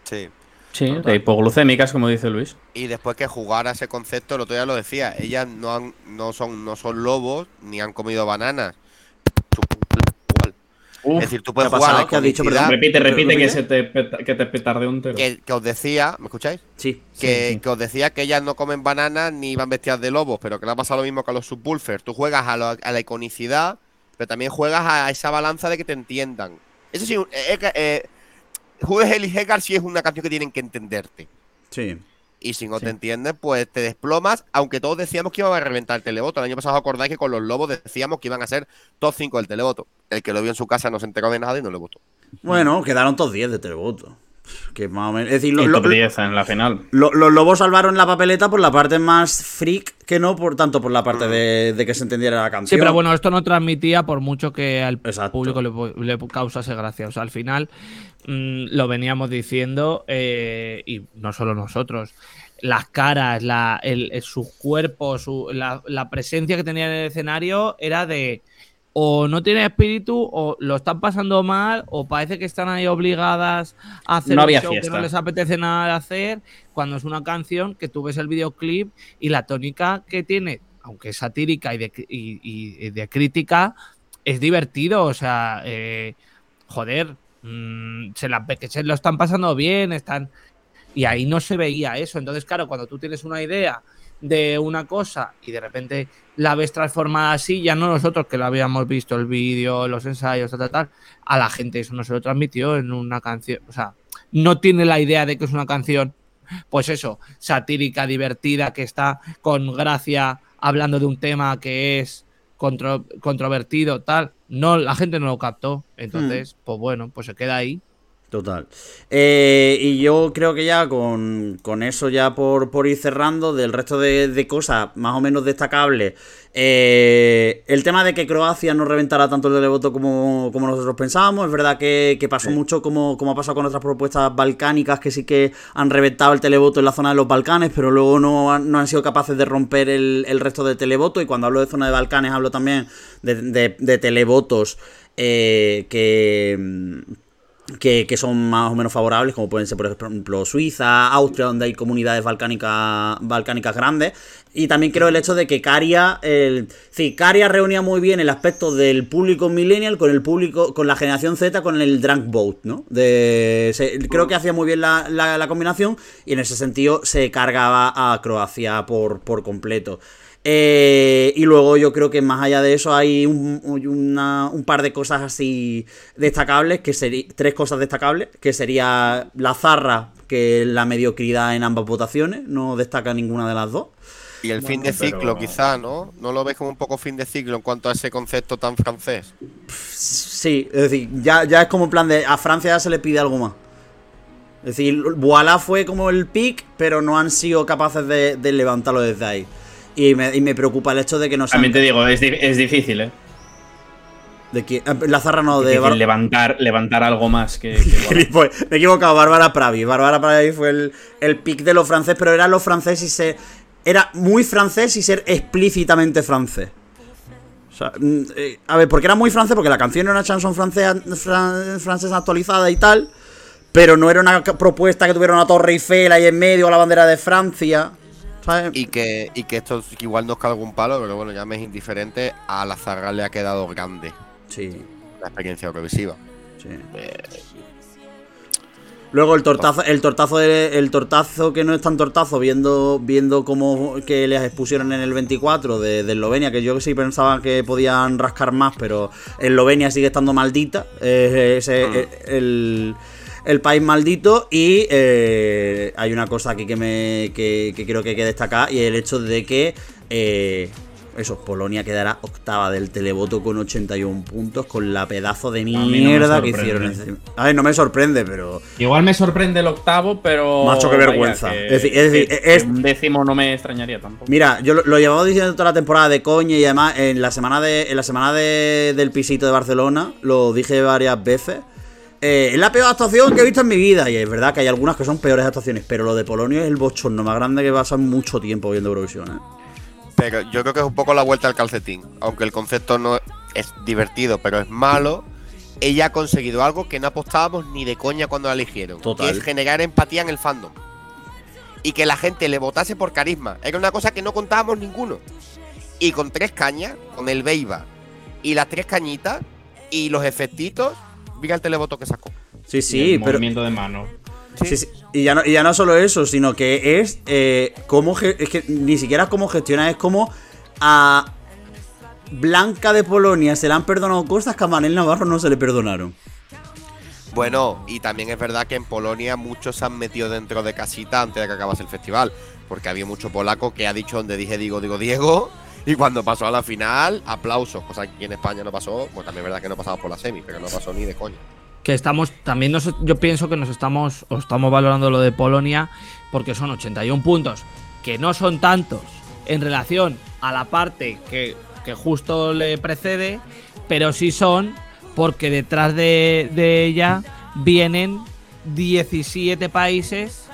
Sí. Sí, de hipoglucémicas, como dice Luis. Y después que jugara ese concepto, el otro día lo decía, ellas no han, no son, no son lobos ni han comido bananas. Uf, es decir, tú puedes ¿qué ha jugar dicho? Perdón. repite, repite que, se te peta- que te petarde un tero. que, que os decía, ¿me escucháis? Sí. Que, sí. que os decía que ellas no comen bananas ni van vestidas de lobos, pero que le ha pasado lo mismo que a los subwoofer. Tú juegas a, lo- a la iconicidad, pero también juegas a esa balanza de que te entiendan. Eso sí, eh, eh, eh, Hegar sí es una canción que tienen que entenderte. Sí. Y si no Sí. te entiendes, pues te desplomas, aunque todos decíamos que iba a reventar el televoto. El año pasado acordáis que con los lobos decíamos que iban a ser top 5 del televoto. El que lo vio en su casa no se enteró de nada y no le votó. Bueno, quedaron todos 10 de televoto. Que más o menos. Es decir, lo- Y lo- top 10 en la final. lo- los lobos salvaron la papeleta por la parte más freak que no por tanto por la parte de, de que se entendiera la Sí, canción. pero bueno, esto no transmitía por mucho que al Exacto. público le, le causase gracia. O sea, al final mm, lo veníamos diciendo eh, y no solo nosotros. Las caras, la, el, el- sus cuerpos, su- la, la presencia que tenían en el escenario era de o no tiene espíritu o lo están pasando mal o parece que están ahí obligadas a hacer No había show que no les apetece nada de hacer cuando es una canción que tú ves el videoclip y la tónica que tiene, aunque es satírica y de, y- y- y de crítica, es divertido. O sea, eh, joder, mm, se, la, que se lo están pasando bien, están. Y ahí no se veía eso. Entonces, claro, cuando tú tienes una idea de una cosa y de repente la ves transformada así, ya no nosotros que lo habíamos visto, el vídeo, los ensayos, tal, tal, tal, a la gente eso no se lo transmitió en una canción. O sea, no tiene la idea de que es una canción, pues eso, satírica, divertida, que está con gracia hablando de un tema que es contro- controvertido, tal. No, la gente no lo captó. Entonces, pues bueno, pues se queda ahí. Total. Eh, y yo creo que ya con, con eso, ya por, por ir cerrando, del resto de, de cosas más o menos destacables, eh, el tema de que Croacia no reventara tanto el televoto como, como nosotros pensábamos, es verdad que, que pasó mucho como, como ha pasado con otras propuestas balcánicas que sí que han reventado el televoto en la zona de los Balcanes, pero luego no han, no han sido capaces de romper el, el resto del televoto. Y cuando hablo de zona de Balcanes, hablo también de, de- de televotos eh, que que, son más o menos favorables, como pueden ser, por ejemplo, Suiza, Austria, donde hay comunidades balcánicas, balcánicas grandes. Y también creo el hecho de que Caria, el, sí, Caria reunía muy bien el aspecto del público millennial con el público, con la generación Z, con el drunk boat, ¿no? Creo que hacía muy bien la, la- la combinación y en ese sentido se cargaba a Croacia por, por completo. Eh, y luego yo creo que más allá de eso hay un, una- un par de cosas así destacables, que serían tres cosas destacables, que sería la zarra, que es la mediocridad en ambas votaciones, no destaca ninguna de las dos. Y el fin de pero- ciclo, quizá, ¿no? ¿No lo ves como un poco fin de ciclo en cuanto a ese concepto tan francés? Sí, es decir, ya, ya es como en plan de a Francia ya se le pide algo más. Es decir, Voilà fue como el pick, pero no han sido capaces de, de levantarlo desde ahí. Y me, y me preocupa el hecho de que no se También te digo, es, es difícil, ¿eh? de que, eh, la zarra no, de Bar- levantar, levantar algo más que. [laughs] que me he equivocado, Bárbara Pravi. Bárbara Pravi fue el, el pick de los franceses, pero era los franceses y ser. Era muy francés y ser explícitamente francés. O sea, mm, eh, a ver, porque era muy francés, porque la canción era una chanson francesa, fran- francesa actualizada y tal, pero no era una propuesta que tuviera una torre Eiffel ahí en medio o la bandera de Francia. ¿Sabes? Y que, y que esto igual nos carga un palo, pero bueno, ya me es indiferente. A la Zarra le ha quedado grande Sí, la experiencia Eurovisiva. sí. Eh, Luego el tortazo, el tortazo, de- el tortazo que no es tan tortazo, viendo, viendo cómo que les expusieron en el 24 de, de Eslovenia, que yo sí pensaba que podían rascar más, pero Eslovenia sigue estando maldita, eh, ese, eh, el, el país maldito, y eh, hay una cosa aquí que me que, que creo que hay que destacar, y el hecho de que eh, eso, Polonia quedará octava del televoto con 81 puntos, con la pedazo de no mierda que hicieron. A ver, no me sorprende, pero. Igual me sorprende el octavo, pero. Macho, qué vergüenza. que- Es decir- es decir, que- es- que un décimo no me extrañaría tampoco. Mira, yo lo, lo llevaba diciendo toda la temporada de coña y además en la semana de en la semana de- del pisito de Barcelona lo dije varias veces. Eh, es la peor actuación que he visto en mi vida y es verdad que hay algunas que son peores actuaciones, pero lo de Polonio es el bochorno más grande que pasa mucho tiempo viendo Eurovisión. ¿eh? Pero yo creo que es un poco la vuelta al calcetín. Aunque el concepto no es divertido, pero es malo. Ella ha conseguido algo que no apostábamos ni de coña cuando la eligieron. Total. Que es generar empatía en el fandom. Y que la gente le votase por carisma. Era una cosa que no contábamos ninguno. Y con tres cañas, con el Beiba y las tres cañitas y los efectitos, mira el televoto que sacó. Sí, Y sí, el pero movimiento de mano. Sí, sí. Y, ya no, y ya no solo eso, sino que es eh, cómo es que ni siquiera cómo gestiona, es como a Blanca de Polonia se le han perdonado cosas que a Manel Navarro no se le perdonaron. Bueno, y también es verdad que en Polonia muchos se han metido dentro de casita antes de que acabase el festival. Porque había mucho polaco que ha dicho donde dije digo, digo, Diego. Y cuando pasó a la final, aplausos. Cosa que aquí en España no pasó. Pues también es verdad que no pasaba por la semi, pero no pasó ni de coña. que estamos también nos- yo pienso que nos estamos o estamos valorando lo de Polonia porque son 81 puntos que no son tantos en relación a la parte que, que justo le precede pero sí son porque detrás de, de ella vienen 17 países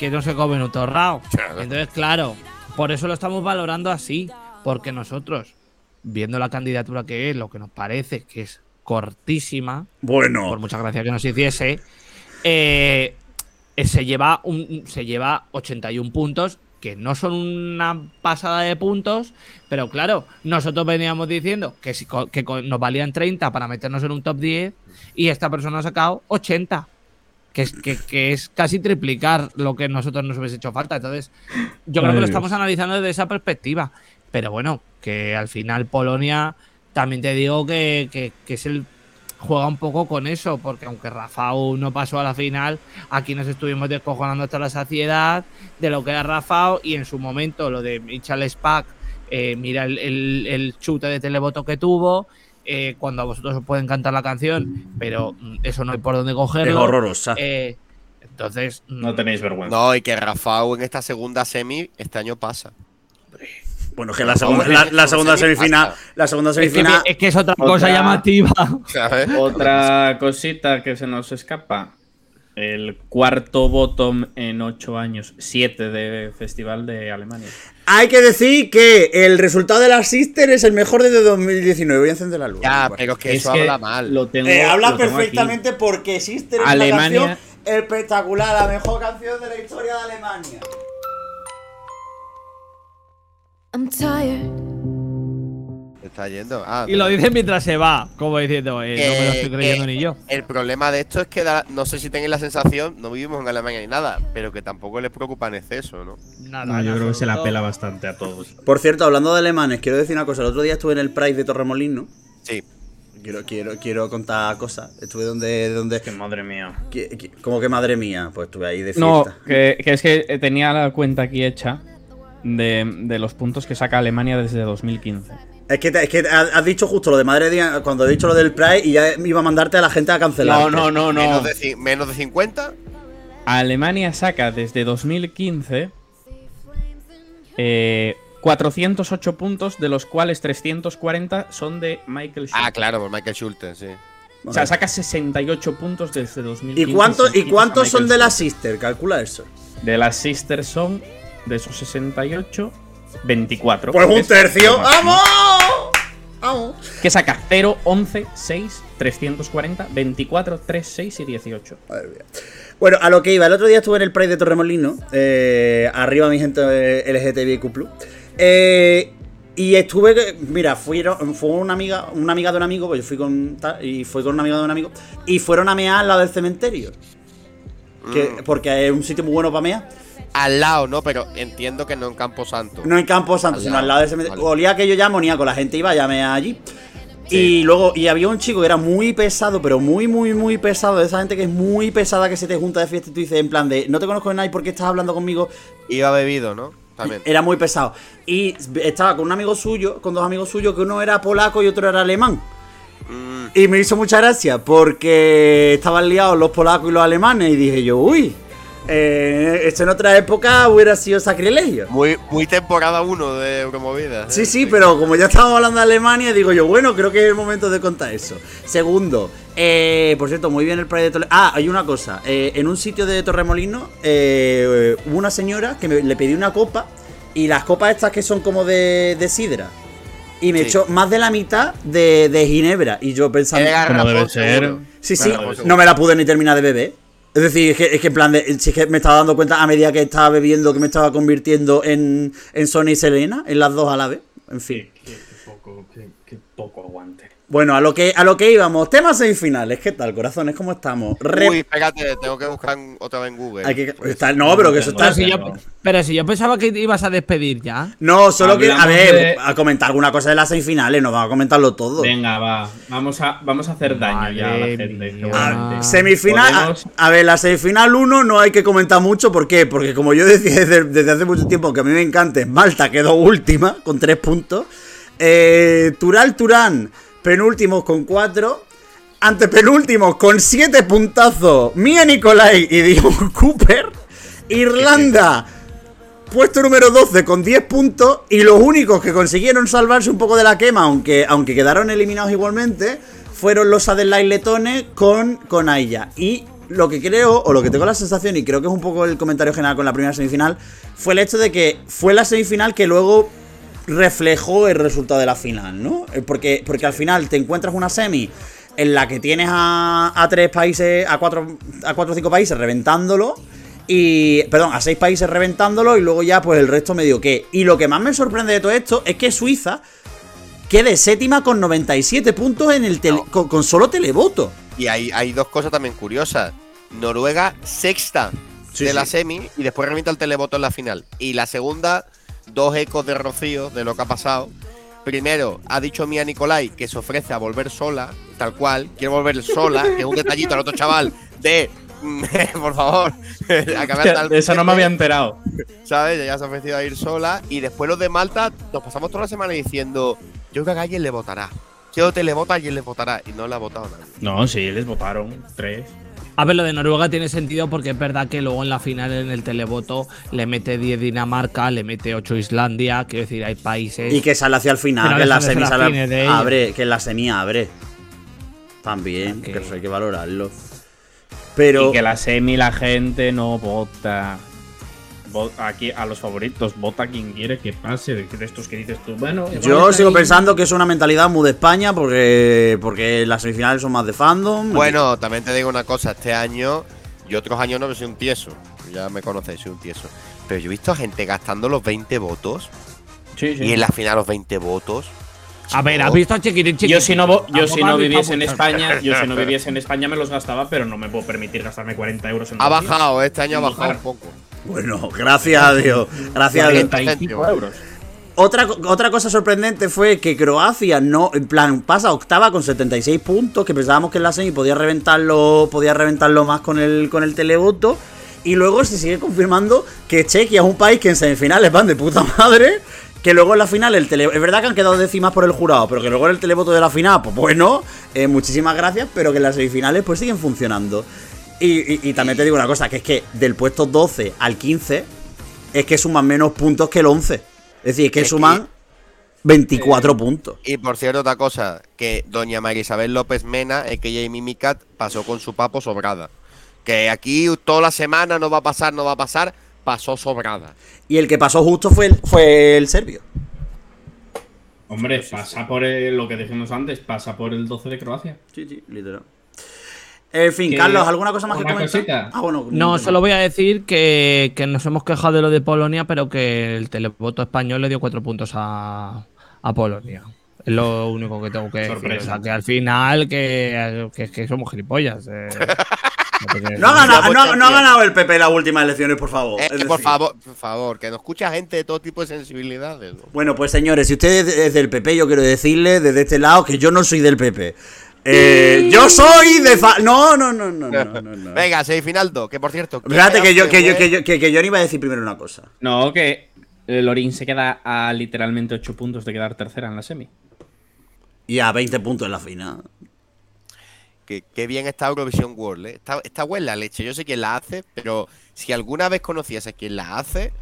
que no se comen un torrao entonces claro por eso lo estamos valorando así porque nosotros viendo la candidatura que es lo que nos parece que es cortísima Bueno, por mucha gracia que nos hiciese, eh, eh, se, lleva un, se lleva 81 puntos, que no son una pasada de puntos, pero claro, nosotros veníamos diciendo que, si que nos valían 30 para meternos en un top 10 y esta persona ha sacado 80. Que es, que, que es casi triplicar lo que nosotros nos hubiese hecho falta. Entonces, yo creo que lo Dios. estamos analizando desde esa perspectiva. Pero bueno, que al final Polonia, también te digo que, que, que es el juega un poco con eso, porque aunque Rafao no pasó a la final, aquí nos estuvimos descojonando hasta la saciedad de lo que era Rafao y en su momento lo de Michal Spack, eh, mira el, el- el chute de televoto que tuvo, eh, cuando a vosotros os puede encantar la canción, pero mm, eso no hay por dónde es cogerlo. horrorosa. Eh, entonces, mm, No tenéis vergüenza. No, y que Rafał en esta segunda semi este año pasa. Bueno, que la segunda, la, la segunda semifinal, la segunda es, que, semifinal, es que es otra Otra- cosa llamativa. ¿Sabes? [laughs] Otra cosita que se nos escapa. El cuarto bottom en ocho años, siete de Festival de Alemania. hay que decir que el resultado de la Sister es el mejor desde 2019. Voy a encender la luz. Ya, Bueno. pero es que Es eso que habla mal. Lo tengo, Eh, habla lo tengo aquí. perfectamente porque Sister es Alemania- una canción espectacular, la mejor canción de la historia de Alemania. I'm tired. Está yendo. Ah, Y lo dice mientras se va, como diciendo, eh, no me lo estoy que- creyendo que ni yo. El problema de esto es que da- no sé si tenéis la sensación, no vivimos en Alemania ni nada, pero que tampoco les preocupa en exceso, ¿no? Nada, No, yo creo que se la pela bastante a todos. Por cierto, hablando de alemanes, quiero decir una cosa. El otro día estuve en el Pride de Torremolino. Sí. Quiero, quiero, quiero contar cosas. Estuve donde, donde Que madre mía. que- como que madre mía, pues estuve ahí de fiesta. No, que, que es que tenía la cuenta aquí hecha de, de los puntos que saca Alemania desde 2015. Es que, te- es que has dicho justo lo de madre mía cuando he dicho lo del Pride y ya iba a mandarte a la gente a cancelar. No, no, no, no. Menos, de, menos de 50. Alemania saca desde 2015 eh, 408 puntos, de los cuales 340 son de Michael Schumacher. Ah, claro, por Michael Schulten, sí. O sea, saca 68 puntos desde 2015. ¿Y ¿y cuántos son de la. Sister? Calcula eso. De las Sisters son, de esos 68, 24. Pues un tercio. ¡Vamos! ¡Vamos! Que saca 0, 11, 6, 340, 24, 3, 6 y 18. Madre mía. Bueno, a lo que iba, el otro día estuve en el Pride de Torremolino, eh, arriba mi gente LGTBIQ+. Eh, y estuve, mira, fueron, fue una amiga, una amiga de un amigo, pues yo fui con, tal, y fui con una amiga de un amigo, y fueron a mear al lado del cementerio. Que, Mm. porque es un sitio muy bueno para mear. Al lado, ¿no? Pero entiendo que no en Campo Santo. No en Campo Santo, Al sino lado, al lado cementerio. vale. Olía que yo ya amoníaco, la gente iba a allí. Sí. Y luego, y había un chico que era muy pesado, pero muy, muy, muy pesado. De esa gente que es muy pesada, que se te junta de fiesta y tú dices, en plan de, no te conozco de nadie, ¿por qué estás hablando conmigo? Iba bebido, ¿no? También. Era muy pesado. Y estaba con un amigo suyo, con dos amigos suyos, que uno era polaco y otro era alemán. Mm, Y me hizo mucha gracia porque estaban liados los polacos y los alemanes y dije yo, uy, eh, esto en otra época hubiera sido sacrilegio. muy, muy temporada 1 de Euromovida. Sí, sí, pero como ya estábamos hablando de Alemania, digo yo, bueno, creo que es el momento de contar eso. Segundo, eh, por cierto, muy bien el Pride de Toledo. Ah, hay una cosa. eh, en un sitio de Torremolino eh, hubo una señora que me- le pedí una copa y las copas estas que son como de, de sidra. Y me Sí. echó más de la mitad de, de ginebra. Y yo pensando... Como debe ser. Sí, sí, no me la pude ni terminar de beber. Es decir, es que, es que en plan de. Si es que me estaba dando cuenta a medida que estaba bebiendo que me estaba convirtiendo en, en Sony y Selena, en las dos a la vez. En fin. Qué, qué qué, qué poco aguante. Bueno, a lo que a lo que íbamos. Temas semifinales. ¿Qué tal, corazones? ¿Cómo estamos? Re- Uy, espérate, tengo que buscar otra vez en Google. hay que- está- no, pero que eso Pero está. si, yo, pero si yo pensaba que ibas a despedir ya. No, solo que. A ver, de- a comentar alguna cosa de las semifinales. No vamos a comentarlo todo. Venga, va. Vamos a, vamos a hacer daño ya a la gente. Ah. Semifinal. A, Podemos- a ver, la semifinal 1 no hay que comentar mucho. ¿Por qué? Porque como yo decía [laughs] desde, desde hace mucho tiempo que a mí me encanta, Malta quedó última con 3 puntos. Eh, Tural Turán, penúltimos con 4. Antepenúltimos con 7 puntazos. Mía Nicolai y Dion [laughs] Cooper. Irlanda. Puesto número 12 con 10 puntos y los únicos que consiguieron salvarse un poco de la quema, aunque, aunque quedaron eliminados igualmente, fueron los Adelaide letones con, con Aya. Y lo que creo, o lo que tengo la sensación, y creo que es un poco el comentario general con la primera semifinal, fue el hecho de que fue la semifinal que luego reflejó el resultado de la final, ¿no? Eh, Porque, porque al final te encuentras una semi en la que tienes a, a tres países, a cuatro, a cuatro o cinco países reventándolo. Y, perdón, a seis países reventándolo y luego ya pues el resto medio que. Y lo que más me sorprende de todo esto es que Suiza quede séptima con 97 puntos en el tele- No. con, con solo televoto. Y hay, hay dos cosas también curiosas. Noruega, sexta Sí, de sí. la semi y después revienta el televoto en la final. Y la segunda, dos ecos de Rocío de lo que ha pasado. Primero, ha dicho Mía Nicolai que se ofrece a volver sola, tal cual. Quiere volver sola, que es un detallito al otro chaval de. [laughs] por favor, [laughs] Hostia, de eso no me había enterado. ¿Sabes? Ella se ha ofrecido a ir sola. Y después los de Malta, nos pasamos toda la semana diciendo: Yo creo que a alguien le votará. Si yo te le vota, alguien le votará. Y no le ha votado nadie. No, sí, les votaron. Tres. A ver, lo de Noruega tiene sentido porque es verdad que luego en la final, en el televoto, le mete 10 Dinamarca, le mete 8 Islandia. Quiero decir, hay países. Y que sale hacia el final, que en la semi sale- abre, que en la semi abre. También, que eso hay que valorarlo. Pero. Y que la semi la gente no vota. Aquí a los favoritos, vota quien quiere que pase. De estos que dices tú, bueno. Yo sigo ahí. pensando que es una mentalidad muy de España porque, porque las semifinales son más de fandom. Bueno, también te digo una cosa, este año y otros años no que soy un tieso. Ya me conocéis, soy un tieso. Pero yo he visto a gente gastando los 20 votos Sí, sí. y en la final los 20 votos. A ver, ¿has visto a Chiquitín Yo si no, yo si no viviese en. España, [laughs] yo si no viviese en España me los gastaba, pero no me puedo permitir gastarme 40 euros en Ha bajado, este año ha bajado un poco. Bueno, gracias a Dios. Gracias a Dios. 45 euros. Otra, otra cosa sorprendente fue que Croacia no, en plan, pasa octava con 76 puntos, que pensábamos que en la semi podía reventarlo, podía reventarlo más con el, con el televoto. Y luego se sigue confirmando que Chequia es un país que en semifinales van de puta madre. Que luego en la final, el tele, es verdad que han quedado décimas por el jurado, pero que luego en el televoto de la final, pues bueno, eh, muchísimas gracias, pero que en las semifinales pues siguen funcionando. Y, y- y también te digo una cosa, que es que del puesto 12 al 15 es que suman menos puntos que el 11. Es decir, es que Es suman 24 puntos. Y por cierto, otra cosa, que doña María Isabel López Mena, que ella y Mimicat, pasó con su papo sobrada. Que aquí toda la semana no va a pasar, no va a pasar, pasó sobrada. Y el que pasó justo fue el, fue el serbio. Hombre, pasa por el- lo que dijimos antes, pasa por el 12 de Croacia. Sí, sí, literal. En fin, Que- Carlos, ¿alguna cosa más que comentar? Ah, bueno, No, solo voy a decir que, que nos hemos quejado de lo de Polonia, pero que el televoto español le dio cuatro puntos a, a Polonia. Es lo único que tengo que decir. Sorpresa. O sea, que al final que, que, que somos gilipollas. eh. [laughs] No ha, ganado, pues, no- no ha campeón. ganado el PP las últimas elecciones, por favor. Eh, Es que por favor, por favor, que nos escucha gente de todo tipo de sensibilidades. ¿no? Bueno, pues señores, si usted es del PP, yo quiero decirle desde este lado que yo no soy del PP. Eh, yo soy de fa No, no, no, no, no, no, no. [laughs] Venga, semifinal 2, que por cierto. ¿quién Espérate que yo, que yo, que yo, que, que yo iba a decir primero una cosa. No, que Lorin se queda a literalmente 8 puntos de quedar tercera en la semi. Y a 20 puntos en la final. Que, qué bien está Eurovisión World, ¿eh? Está, está buena la leche. Yo sé quién la hace, pero si alguna vez conocías a quien la hace,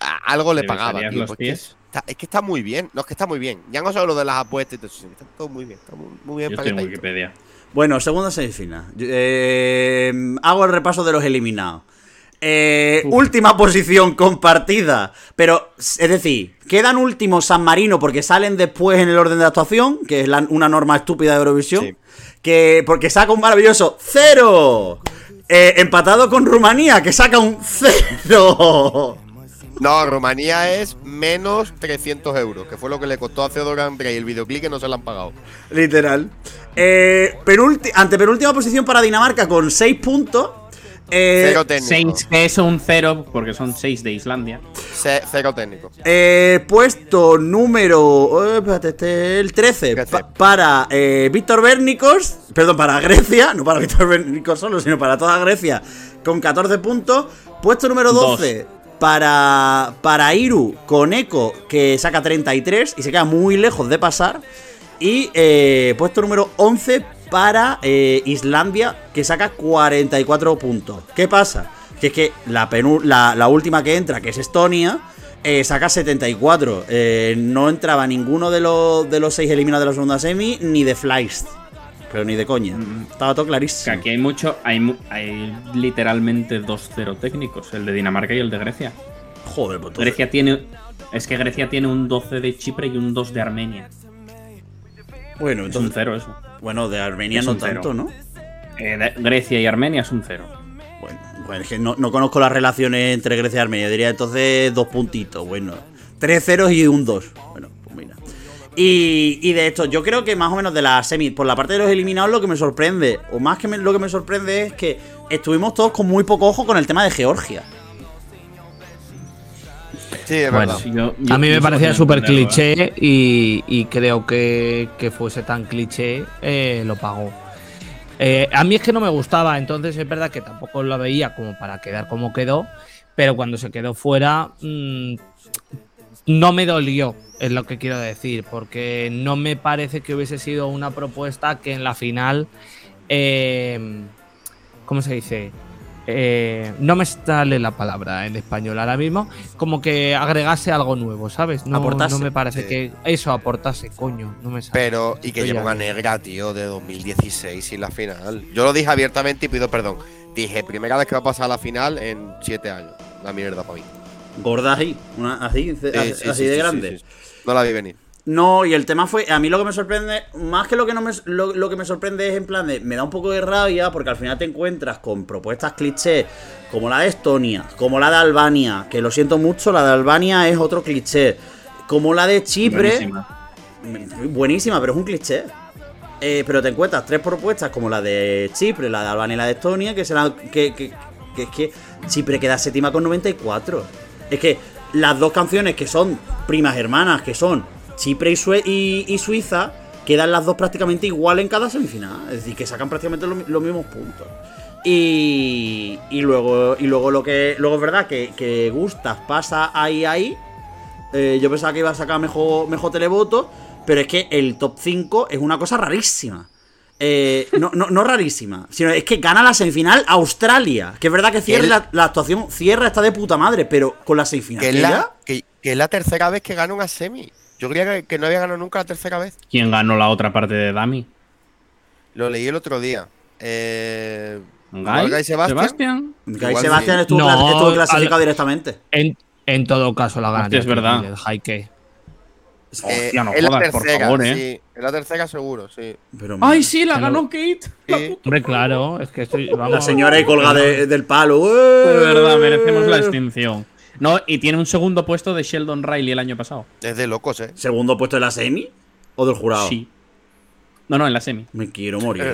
a- algo le ¿Le pagaba, besarías tío. los pies? Está, es que está muy bien. No, es que está muy bien. Ya no solo lo de las apuestas y todo eso, está todo muy bien. Está muy, muy bien Yo estoy en. Wikipedia. Bueno, segunda semifinal. Eh, hago el repaso de los eliminados. Eh, última posición compartida. Pero, es decir, quedan últimos San Marino porque salen después en el orden de actuación, que es la- una norma estúpida de Eurovisión. Sí. Que, porque saca un maravilloso cero. Eh, empatado con Rumanía, que saca un cero. No, Rumanía es menos 300 euros, que fue lo que le costó a Theodor Andrei el videoclip que no se lo han pagado. Literal. Eh, antepenúltima posición para Dinamarca con 6 puntos. Eh, Cero técnico. 6, que es un 0, porque son 6 de Islandia. Ce- Cero técnico. Eh, puesto número. eh, espérate, este, el 13. Trece. pa- para eh, Víctor Bernicos. Perdón, para Grecia. No para Víctor Bernicos solo, sino para toda Grecia. Con 14 puntos. Puesto número 12. Para, para Iru con Eco, que saca 33 y se queda muy lejos de pasar. Y eh, puesto número 11 para eh, Islandia, que saca 44 puntos. ¿Qué pasa? Que es que la, la, la última que entra, que es Estonia, eh, saca 74. Eh, no entraba ninguno de los, de los seis eliminados de la segunda semi, ni de Flies. Pero ni de coña. Estaba todo Que clarísimo. aquí hay mucho, hay, hay literalmente dos cero técnicos, el de Dinamarca y el de Grecia. Joder, pues entonces- Grecia tiene. Es que Grecia tiene un 12 de Chipre y un 2 de Armenia. Bueno, Es un entonces. cero eso. Bueno, de Armenia Es no cero. tanto, ¿no? Eh, de- Grecia y Armenia es un cero. Bueno, bueno, es que no, no conozco las relaciones entre Grecia y Armenia. Diría entonces dos puntitos. Bueno, tres ceros y un dos. Bueno. Y, y de esto, yo creo que más o menos de la semi, por la parte de los eliminados, lo que me sorprende, o más que me- lo que me sorprende es que estuvimos todos con muy poco ojo con el tema de Georgia. Sí, es Bueno, verdad. Sí, yo- yo- A mí me parecía súper cliché y, y creo que, que fuese tan cliché eh, lo pagó. Eh, a mí es que no me gustaba, entonces es verdad que tampoco lo veía como para quedar como quedó, pero cuando se quedó fuera mm, no me dolió, es lo que quiero decir, porque no me parece que hubiese sido una propuesta que en la final, eh, ¿cómo se dice? Eh, no me sale la palabra en español ahora mismo, como que agregase algo nuevo, ¿sabes? No, Aportase. no me parece Sí. que eso aportase, coño, no me sale. Pero, y que lleva una negra, tío, de 2016 y la final. Yo lo dije abiertamente y pido perdón. Dije, primera vez que va a pasar a la final en 7 años. La mierda para mí. Gorda así, una- así, Sí, así, sí, así sí, de sí, grande. sí, sí. No la vi venir. No, y el tema fue, a mí lo que me sorprende, más que lo que no me, lo, lo que me sorprende es en plan de, me da un poco de rabia porque al final te encuentras con propuestas cliché como la de Estonia, como la de Albania, que lo siento mucho, la de Albania es otro cliché, como la de Chipre, Buenísima. buenísima, pero es un cliché. Eh, pero te encuentras tres propuestas como la de Chipre, la de Albania y la de Estonia, que serán que, que, que es que Chipre queda séptima con 94. Es que las dos canciones que son primas hermanas, que son Chipre y, Suiza, quedan las dos prácticamente igual en cada semifinal. Es decir, que sacan prácticamente lo- los mismos puntos. Y, y luego y luego lo que luego es verdad que, que Gustas pasa ahí ahí eh, yo pensaba que iba a sacar mejor, mejor televoto, pero es que el top 5 es una cosa rarísima. Eh, no, no, no rarísima, sino es que gana la semifinal Australia. Que es verdad que cierra la, la actuación, cierra está de puta madre, pero con la semifinal. Que es, la, ya- que, que es la tercera vez que gana una semi. Yo creía que, que no había ganado nunca la tercera vez. ¿Quién ganó la otra parte de Dami? Lo leí el otro día. Eh, ¿Guy? Guy Sebastián. ¿Sebastián? Sebastián estuvo, No, clas- estuvo clasificado al- directamente. En, en todo caso la gana. Es verdad. El Hostia, no es la jodas, por tercera, favor, eh. Sí, es la tercera seguro, sí. Pero, ¡Ay, sí! ¡La ganó Kate! Sí. Hombre, claro, es que estoy. Vamos, La señora ahí colga de- del palo. De verdad, merecemos la extinción. No, y tiene un segundo puesto de Sheldon Riley el año pasado. Es de locos, eh. ¿Segundo puesto de la semi? ¿O del jurado? Sí. No, no, en la semi. Me quiero morir. [laughs]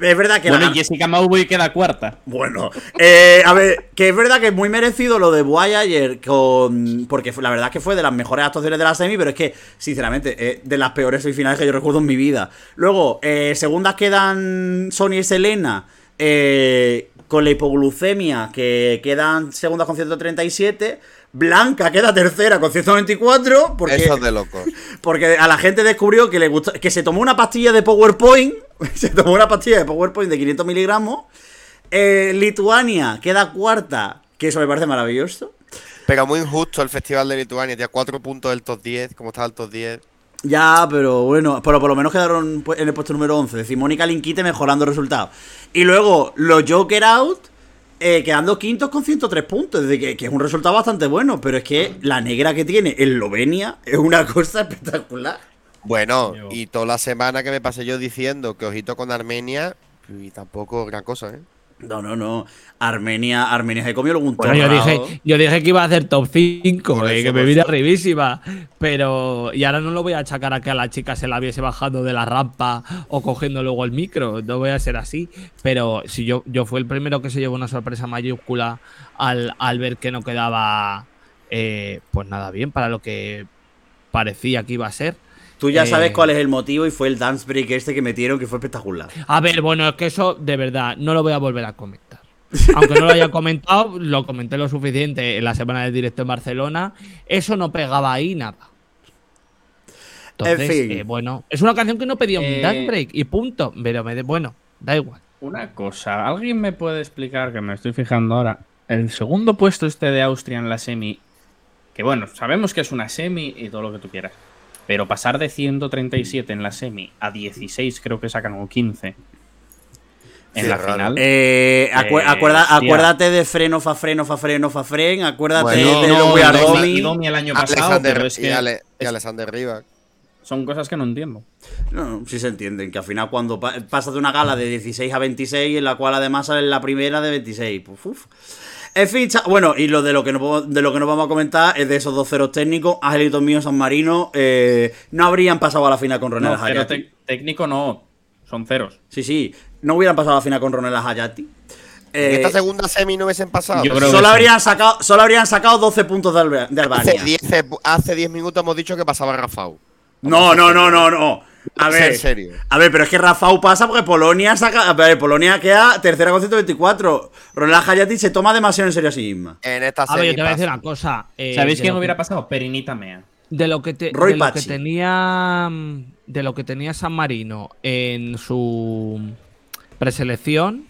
Es verdad que Bueno, la- y Jessica Mowboy queda cuarta. Bueno, eh, a ver, que es verdad que es muy merecido lo de Boy ayer, con, porque la verdad es que fue de las mejores actuaciones de la semi, pero es que, sinceramente, es de las peores semifinales que yo recuerdo en mi vida. Luego, eh, segundas quedan Sony y Selena, eh, con la hipoglucemia, que quedan segundas con 137. Blanca queda tercera con 124. Porque, Eso es de locos. [laughs] porque a la gente descubrió que le gustó, que se tomó una pastilla de PowerPoint. [laughs] se tomó una pastilla de PowerPoint de 500 miligramos. Eh, Lituania queda cuarta, que eso me parece maravilloso. Pero muy injusto el Festival de Lituania. Tenía 4 puntos del top 10. como estaba el top 10? Ya, pero bueno, pero por lo menos quedaron en el puesto número 11. Es decir, Mónica Linkite mejorando resultados. Y luego los Joker Out eh, quedando quintos con 103 puntos. Es decir, que, que es un resultado bastante bueno. Pero es que la negra que tiene Eslovenia es una cosa [laughs] espectacular. Bueno, y toda la semana que me pasé yo diciendo que ojito con Armenia. Y tampoco gran cosa, ¿eh? No, no, no. Armenia, Armenia se comió un Bueno, yo dije, yo dije que iba a hacer top 5, Por eh, que me vine arribísima. Pero. Y ahora no lo voy a achacar a que a la chica se la viese bajando de la rampa o cogiendo luego el micro. No voy a ser así. Pero si yo, yo fui el primero que se llevó una sorpresa mayúscula al, al ver que no quedaba. eh, pues nada bien para lo que parecía que iba a ser. Tú ya sabes eh, cuál es el motivo y fue el dance break este que metieron que fue espectacular. A ver, bueno, es que eso de verdad no lo voy a volver a comentar. Aunque no lo haya comentado, lo comenté lo suficiente en la semana del directo en Barcelona. Eso no pegaba ahí nada. Entonces, En fin. eh, bueno, es una canción que no pedía un Eh, dance break y punto. Pero me de- bueno, da igual. Una cosa, ¿alguien me puede explicar, que me estoy fijando ahora, el segundo puesto este de Austria en la semi, que bueno, sabemos que es una semi y todo lo que tú quieras, pero pasar de 137 en la semi a 16 creo que sacan o 15 en Sí, la raro. final. Eh, acu- Eh, acuerda- hostia. acuérdate de freno, fa, freno, fa, freno, fa, fren. Acuérdate Bueno, de no, los no, Domi. y Domi el año pasado, Alexander, pero es y, que Ale- y es- Alexander Rivas. son cosas que no entiendo. No, no, sí se entienden, que al final cuando pa- pasas de una gala de 16 a 26, en la cual además sale la primera de 26, pues uf. En fin, cha- bueno, y lo de lo que no de lo que nos vamos a comentar es de esos dos ceros técnicos, Angelitos míos San Marino, eh, no habrían pasado a la final con Ronald No, cero técnico no, son ceros. Sí, sí, no hubieran pasado a la final con Ronald Hayati. En Eh, esta segunda semi no hubiesen pasado. yo creo solo, sí. habrían sacado, solo habrían sacado 12 puntos de, Alba- de Albania. hace 10 hace 10 minutos hemos dicho que pasaba Rafau. No, no, no, no, no. A ver, en serio. A ver, pero es que Rafau pasa porque Polonia saca. A ver, Polonia queda tercera con 124. Ronald Hayati se toma demasiado en serio a sí misma. En esta A ver, yo te voy a decir una cosa. eh, ¿Sabéis quién hubiera que- pasado? Perinita Mea. De lo que, te- Roy de lo que tenía de lo que tenía San Marino en su preselección,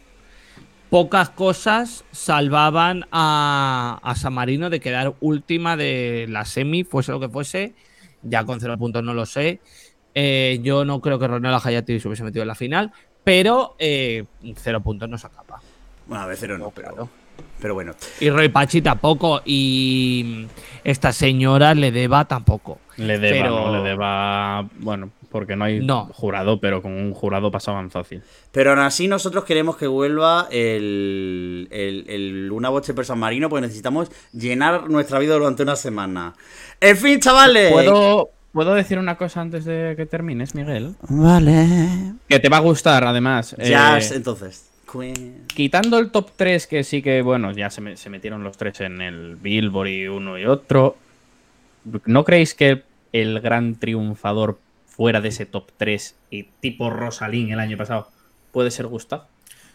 pocas cosas salvaban a, a San Marino de quedar última de la semi, fuese lo que fuese. Ya con cero puntos no lo sé. Eh, yo no creo que Ronald Hayati se hubiese metido en la final, pero eh, cero puntos no se acaba. Bueno, a veces no, pero. Pero bueno. Y Roy Pachi tampoco. Y esta señora le deba tampoco. Le deba, Pero- ¿no? Le deba. Bueno, porque no hay No. jurado, pero con un jurado pasaban fácil. Pero aún así, nosotros queremos que vuelva el, el, el Luna Boche per San Marino, porque necesitamos llenar nuestra vida durante una semana. En fin, chavales. ¿Puedo, ¿Puedo decir una cosa antes de que termines, Miguel? Vale. Que te va a gustar, además. Ya, Eh, entonces. Queen. quitando el top 3, que sí que, bueno, ya se, me- se metieron los tres en el Billboard y uno y otro. ¿No creéis que el gran triunfador fuera de ese top 3 y tipo Rosalín el año pasado puede ser Gustav?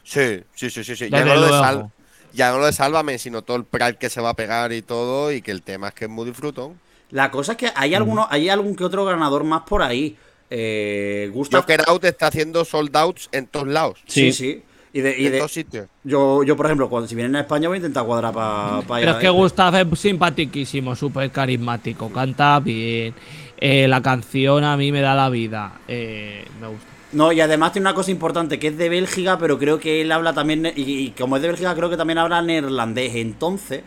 Sí, sí, sí, sí. sí. Ya no, lo de. Sal- ya no lo de Sálvame, sino todo el pride que se va a pegar y todo. Y que el tema es que es muy disfrutón. La cosa es que hay algunos, hay algún que otro ganador más por ahí. Eh, Gustav. Joker Out está haciendo sold outs en todos lados. Sí, Sí. sí. Y de, y en de- todos sitios. yo, yo, por ejemplo, cuando si vienen a España voy a intentar cuadrar para Pero es que Gustav es simpatiquísimo, súper carismático, canta bien. eh, la canción a mí me da la vida. eh, me gusta. No, y además tiene una cosa importante, que es de Bélgica, pero creo que él habla también, y, y como es de Bélgica, creo que también habla neerlandés. Entonces,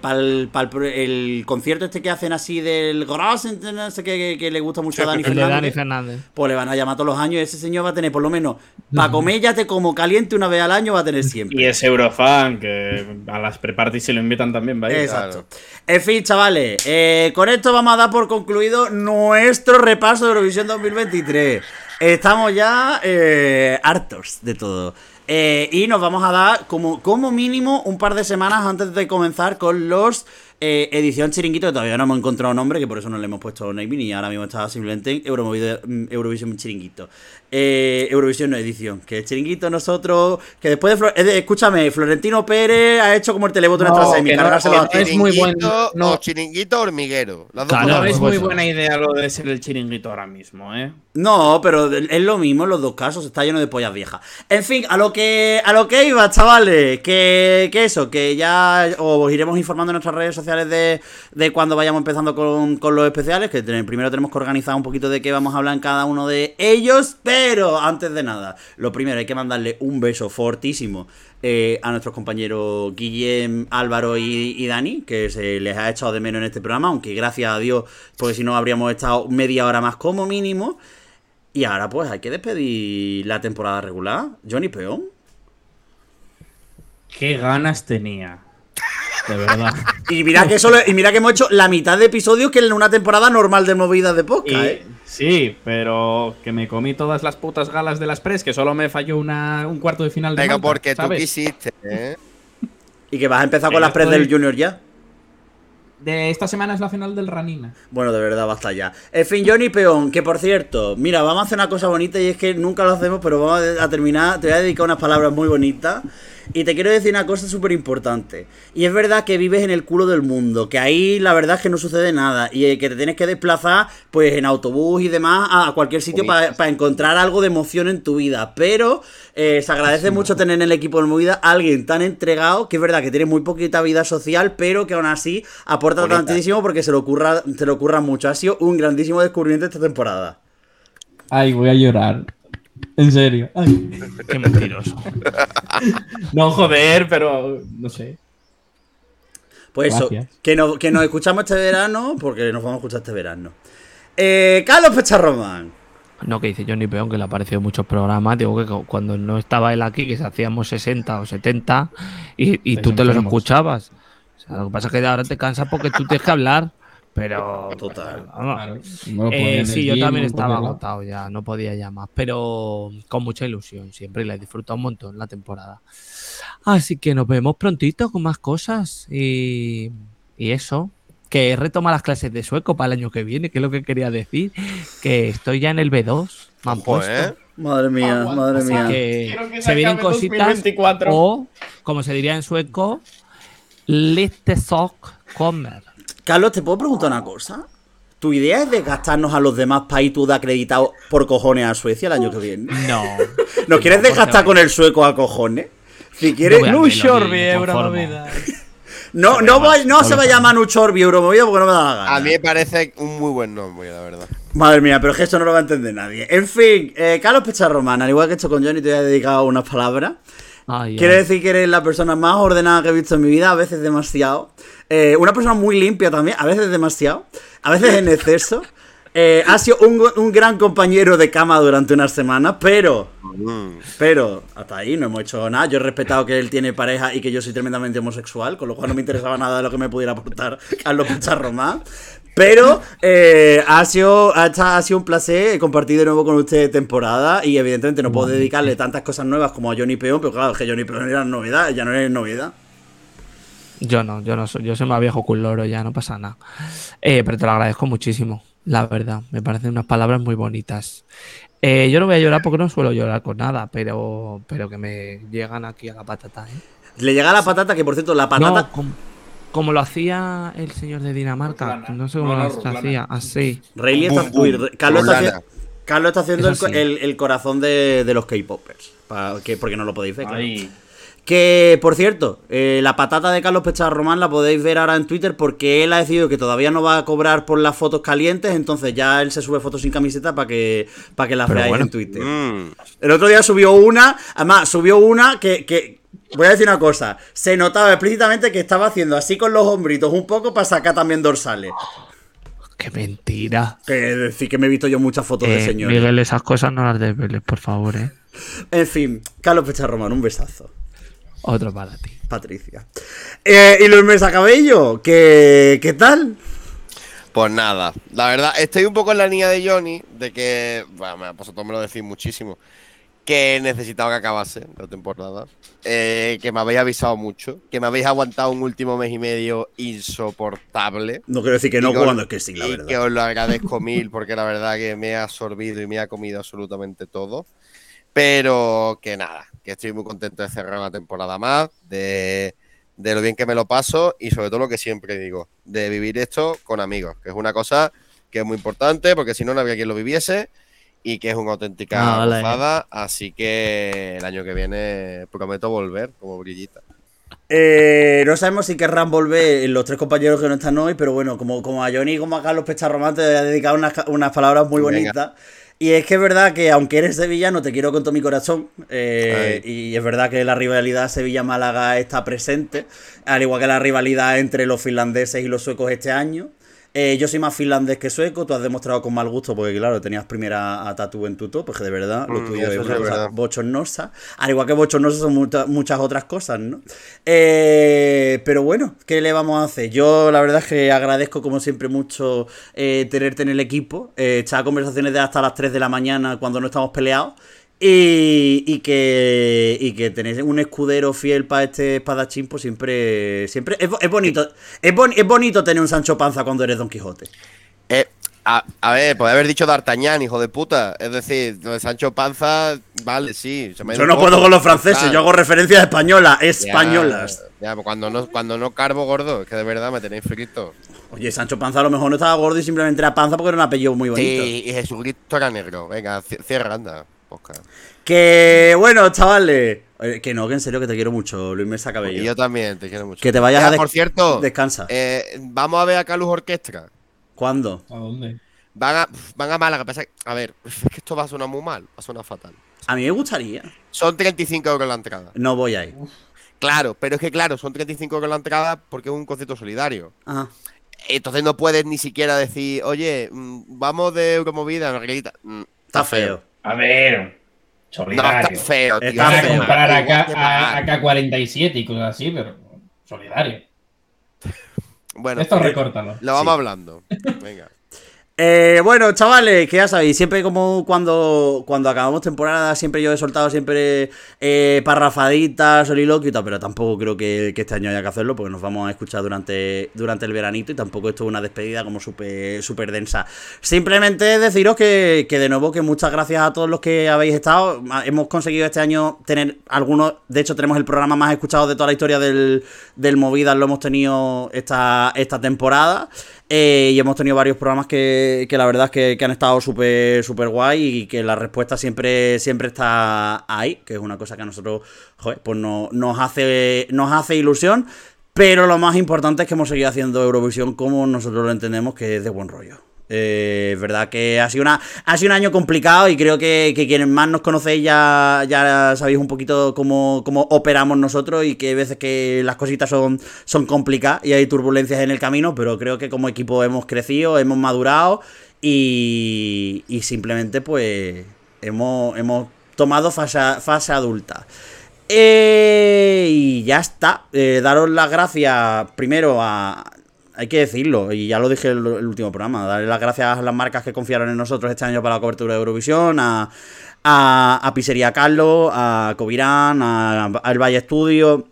para el, el concierto este que hacen así del Gras, no sé qué, que, que le gusta mucho a Dani Fernández, Dani Fernández. pues le van a llamar todos los años y ese señor va a tener por lo menos, para comer ya te como caliente una vez al año va a tener siempre. Y es Eurofan, que a las pre-parties se lo invitan también, ¿vale? Exacto. En fin, chavales, eh, con esto vamos a dar por concluido nuestro repaso de Eurovisión 2023. Estamos ya eh, hartos de todo. Eh, y nos vamos a dar como, como mínimo un par de semanas antes de comenzar con los eh, edición chiringuito, que todavía no hemos encontrado nombre, que por eso no le hemos puesto naming y ahora mismo está simplemente en Euromovido- Eurovisión chiringuito. Eh, Eurovisión no edición. Que el chiringuito nosotros. Que después de, Flo- eh, de- Escúchame, Florentino Pérez ha hecho como el televoto en No, nuestra semi, no, cargárselo a es muy buen- Chiringuito no. o chiringuito hormiguero. Las dos Claro, No es muy buena idea lo de ser el chiringuito ahora mismo, ¿eh? No, pero es lo mismo en los dos casos, está lleno de pollas viejas. En fin, a lo que a lo que iba, chavales, que, que eso, que ya os iremos informando en nuestras redes sociales de, de cuando vayamos empezando con, con los especiales, que primero tenemos que organizar un poquito de qué vamos a hablar en cada uno de ellos, pero antes de nada, lo primero hay que mandarle un beso fortísimo eh, a nuestros compañeros Guillem, Álvaro y, y Dani, que se les ha echado de menos en este programa, aunque gracias a Dios, porque si no habríamos estado media hora más como mínimo. Y ahora pues hay que despedir la temporada regular. Johnny Peón. Qué ganas tenía. De verdad. [laughs] Y mira que solo, y mira que hemos hecho la mitad de episodios que en una temporada normal de movidas de Y- podcast, ¿eh? Sí, pero que me comí todas las putas galas de las Press, que solo me falló una, un cuarto de final de Venga, Malta, porque tú quisiste, ¿eh? Y que vas a empezar con las pres estoy- del Junior ya. De esta semana es la final del Ranina. Bueno, de verdad, basta ya. En fin, Johnny Peón, que por cierto, mira, vamos a hacer una cosa bonita y es que nunca lo hacemos, pero vamos a terminar. Te voy a dedicar unas palabras muy bonitas. Y te quiero decir una cosa súper importante. Y es verdad que vives en el culo del mundo, que ahí la verdad es que no sucede nada. Y que te tienes que desplazar, pues en autobús y demás, a cualquier sitio para encontrar algo de emoción en tu vida. Pero eh, se agradece mucho tener en el equipo de Movida a alguien tan entregado, que es verdad que tiene muy poquita vida social, pero que aún así aporta Bonita. tantísimo porque se lo ocurra, se lo ocurra mucho. Ha sido un grandísimo descubrimiento esta temporada. Ay, voy a llorar. En serio. Ay. Qué mentiroso. [laughs] No, joder, pero no sé. Pues eso, que, no- que nos escuchamos este verano, porque nos vamos a escuchar este verano. Eh, Carlos Pecharromán. No, que dice Johnny Peón, que le ha aparecido en muchos programas. Digo que cu- cuando no estaba él aquí, que se hacíamos 60 o 70, y, y tú te los escuchabas. O sea, lo que pasa es que ahora te cansas porque tú tienes que hablar. Pero. Total. vamos. No Eh, sí, yo también no estaba agotado ya, no podía ya más, pero con mucha ilusión siempre y la he disfrutado un montón la temporada. Así que nos vemos prontito con más cosas y, y eso, que retoma las clases de sueco para el año que viene, que es lo que quería decir, que estoy ya en el B2, me han puesto. ¿eh? Madre mía, madre Así mía. que se vienen cositas 2024. o, como se diría en sueco, lite sock kommer. Carlos, ¿te puedo preguntar una cosa? ¿Tu idea es desgastarnos a los demás países tú de acreditado por cojones a Suecia el año que viene? No. [laughs] ¿Nos quieres No, desgastar con el sueco a cojones? Si quieres. No voy a No, no, no, va- no se va a llamar Nuchorbi Euromovida porque no me da la gana. A mí me parece un muy buen nombre, la verdad. Madre mía, pero es que esto no lo va a entender nadie. En fin, eh, Carlos Pecharromán, al igual que he hecho con Johnny, te voy a dedicar unas palabras. Ay, Quiere ay. decir que eres la persona más ordenada que he visto en mi vida, a veces demasiado. Eh, una persona muy limpia también, a veces demasiado, a veces en exceso. Eh, ha sido un, un gran compañero de cama durante unas semanas, pero, pero, hasta ahí no hemos hecho nada. Yo he respetado que él tiene pareja y que yo soy tremendamente homosexual, con lo cual no me interesaba nada de lo que me pudiera aportar Carlos Picharromán. Pero eh, ha, sido, ha, ha sido un placer compartir de nuevo con usted temporada y evidentemente no puedo dedicarle tantas cosas nuevas como a Johnny Peón, pero claro, es que Johnny Peón era novedad, ya no es novedad. Yo no, yo no soy, yo soy más viejo que un loro, ya no pasa nada. Eh, pero te lo agradezco muchísimo, la verdad. Me parecen unas palabras muy bonitas. Eh, yo no voy a llorar porque no suelo llorar con nada, pero, pero que me llegan aquí a la patata, ¿eh? Le llega la patata, que por cierto, la patata. No, como, lo hacía el señor de Dinamarca, no sé cómo No, no, lo hacía, así. Rayleigh está, Carlos, está Carlos está haciendo el, corazón de, de los que- Porque no lo podéis ver, claro. Que, por cierto, eh, la patata de Carlos Pechar Román la podéis ver ahora en Twitter porque él ha decidido que todavía no va a cobrar por las fotos calientes, entonces ya él se sube fotos sin camiseta para que, para que las Pero veáis bueno. en Twitter. Mm. El otro día subió una, además subió una que, que- voy a decir una cosa, se notaba explícitamente que estaba haciendo así con los hombritos un poco para sacar también dorsales. ¡Qué mentira! Que decir que me he visto yo muchas fotos de Eh, señor. Miguel, esas cosas no las desveles, por favor, ¿eh? [laughs] En fin, Carlos Pechar Román, un besazo. Otro para ti. Patricia. Eh, y Luis Mesa Cabello, ¿qué, ¿qué tal? Pues nada, la verdad, estoy un poco en la línea de Johnny, de que, bueno, vosotros me lo decís muchísimo, que necesitaba que acabase la temporada. eh, que me habéis avisado mucho. Que me habéis aguantado un último mes y medio insoportable. No quiero decir que no Y que os- cuando es que sí, la y verdad. que os lo agradezco mil porque la verdad que me ha absorbido y me ha comido absolutamente todo. Pero que nada, que estoy muy contento de cerrar una temporada más, de, de lo bien que me lo paso y sobre todo lo que siempre digo, de vivir esto con amigos, que es una cosa que es muy importante porque si no, no habría quien lo viviese y que es una auténtica Ah, gozada. Así que el año que viene prometo volver como brillita. Eh, no sabemos si querrán volver los tres compañeros que no están hoy, pero bueno, como, como a Johnny y como a Carlos Pecharromán te voy a dedicar unas, unas palabras muy Venga. bonitas. Y es que es verdad que aunque eres sevillano, te quiero con todo mi corazón. eh, y es verdad que la rivalidad Sevilla-Málaga está presente, al igual que la rivalidad entre los finlandeses y los suecos este año. Eh, yo soy más finlandés que sueco, tú has demostrado con mal gusto, porque claro, tenías primera a Tatu en tu top, porque de verdad lo Mm, tuyo es una es cosa verdad. bochornosa. Al igual que bochornosa son muchas- muchas otras cosas, ¿no? Eh, pero bueno, ¿qué le vamos a hacer? Yo la verdad es que agradezco como siempre mucho eh, tenerte en el equipo, eh, echar conversaciones de hasta las 3 de la mañana cuando no estamos peleados. Y, y que y que tenéis un escudero fiel para este espadachín, pues siempre siempre es, bo- es bonito es, boni- es bonito tener un Sancho Panza cuando eres Don Quijote. Eh, a, a ver, puede haber dicho D'Artagnan, hijo de puta. Es decir, lo de Sancho Panza, vale, sí. se me Yo no poco, puedo con los franceses, claro. yo hago referencias españolas, Ya, españolas. Ya, pues cuando no, cuando no carbo gordo, es que de verdad me tenéis frito. Oye, Sancho Panza a lo mejor no estaba gordo y simplemente era panza porque era un apellido muy bonito. Sí, y Jesucristo era negro. Venga, ci- cierra, anda. Podcast. Que bueno, chavales. Oye, Que no, que en serio que te quiero mucho, Luis Mesa Y Cabello. yo también, te quiero mucho. Que te vayas Ya, a des- Por cierto, Descansa. eh, vamos a ver a Calus Orquestra. ¿Cuándo? ¿A dónde? Van a, van a Málaga. pasa que- A ver, es que esto va a sonar muy mal, va a sonar fatal. A mí me gustaría. Son 35 euros la entrada. No voy ahí. Claro, pero es que claro, son 35 euros la entrada porque es un concierto solidario. Ajá. Entonces no puedes ni siquiera decir, oye, mm, vamos de Euromovida, Margarita. Mm, Está feo. A ver, No, solidario. está feo, tío. Está feo. comprar Igual acá, a, pagar. AK-47 y cosas así, pero solidario. Bueno, Esto recórtalo. lo vamos hablando. [laughs] Venga. Eh, bueno, chavales, que ya sabéis, siempre como cuando, cuando acabamos temporada, siempre yo he soltado siempre eh, parrafaditas, soliloquio y tal, pero tampoco creo que, este año haya que hacerlo porque nos vamos a escuchar durante, durante el veranito y tampoco esto es una despedida como súper súper densa. Simplemente deciros que, que de nuevo que muchas gracias a todos los que habéis estado. Hemos conseguido este año tener algunos, de hecho tenemos el programa más escuchado de toda la historia del, del Movidas, lo hemos tenido esta, esta temporada. Eh, y hemos tenido varios programas que, que la verdad es que, han estado súper súper guay y que la respuesta siempre, siempre está ahí, que es una cosa que a nosotros joder, pues no, nos, hace, nos hace ilusión. Pero lo más importante es que hemos seguido haciendo Eurovisión como nosotros lo entendemos, que es de buen rollo. Eh, es verdad que ha sido, una, ha sido un año complicado y creo que, que quienes más nos conocéis ya, ya sabéis un poquito cómo, cómo operamos nosotros y que hay veces que las cositas son, son complicadas y hay turbulencias en el camino, pero creo que como equipo hemos crecido, hemos madurado y, y simplemente pues hemos, hemos tomado fase, fase adulta. Eh, y ya está. Eh, daros las gracias primero a. Hay que decirlo, y ya lo dije en el, el último programa. Darle las gracias a las marcas que confiaron en nosotros este año para la cobertura de Eurovisión, a, a, a Pizzería Carlos, a Covirán, a, a El Valle Studio,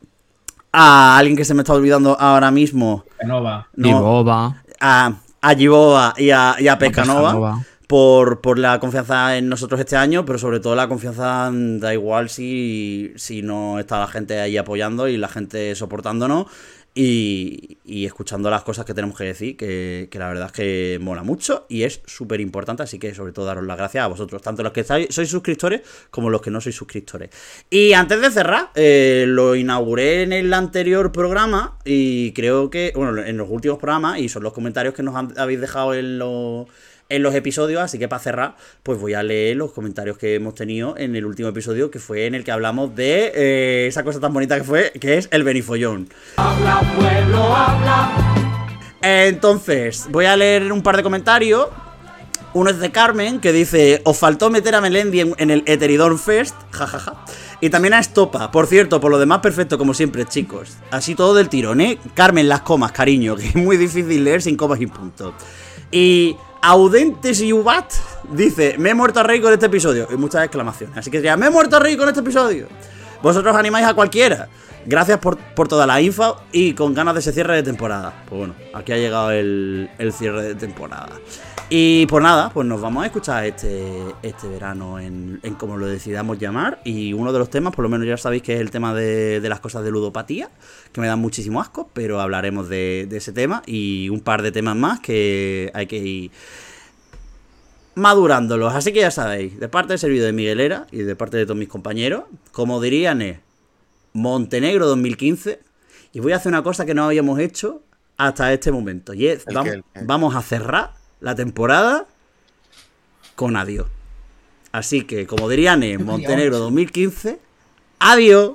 a alguien que se me está olvidando ahora mismo. Canova. No, a, a Giboa y a, y a Pescanova Pescanova. por, por la confianza en nosotros este año, pero sobre todo la confianza da igual si, si no está la gente ahí apoyando y la gente soportándonos y, y escuchando las cosas que tenemos que decir, que, la verdad es que mola mucho y es súper importante, así que sobre todo daros las gracias a vosotros, tanto los que estáis, sois suscriptores como los que no sois suscriptores. Y antes de cerrar, eh, lo inauguré en el anterior programa y creo que, bueno, en los últimos programas y son los comentarios que nos habéis dejado en los en los episodios, así que para cerrar, pues voy a leer los comentarios que hemos tenido en el último episodio, que fue en el que hablamos de eh, esa cosa tan bonita que fue, que es el benifollón. Entonces, voy a leer un par de comentarios. Uno es de Carmen, que dice, os faltó meter a Melendi en, en el Eteridon Fest, jajaja. Y también a Estopa, por cierto, por lo demás perfecto como siempre, chicos. Así todo del tirón, ¿eh? Carmen, las comas, cariño, [laughs] que es muy difícil leer sin comas y puntos. Y Audentes y Ubat dice: Me he muerto a reír con este episodio. Y muchas exclamaciones. Así que diría: Me he muerto a reír con este episodio. Vosotros animáis a cualquiera. Gracias por, por toda la info y con ganas de ese cierre de temporada. Pues bueno, aquí ha llegado el, el cierre de temporada. Y pues nada, pues nos vamos a escuchar este, este verano en, en como lo decidamos llamar. Y uno de los temas, por lo menos ya sabéis que es el tema de, de las cosas de ludopatía, que me dan muchísimo asco, pero hablaremos de, de ese tema y un par de temas más que hay que ir madurándolos. Así que ya sabéis, de parte del servidor de Miguelera y de parte de todos mis compañeros, como dirían, es Montenegro 2015. Y voy a hacer una cosa que no habíamos hecho hasta este momento. Y es, vamos a cerrar la temporada con adiós. Así que, como dirían en Montenegro 2015, adiós.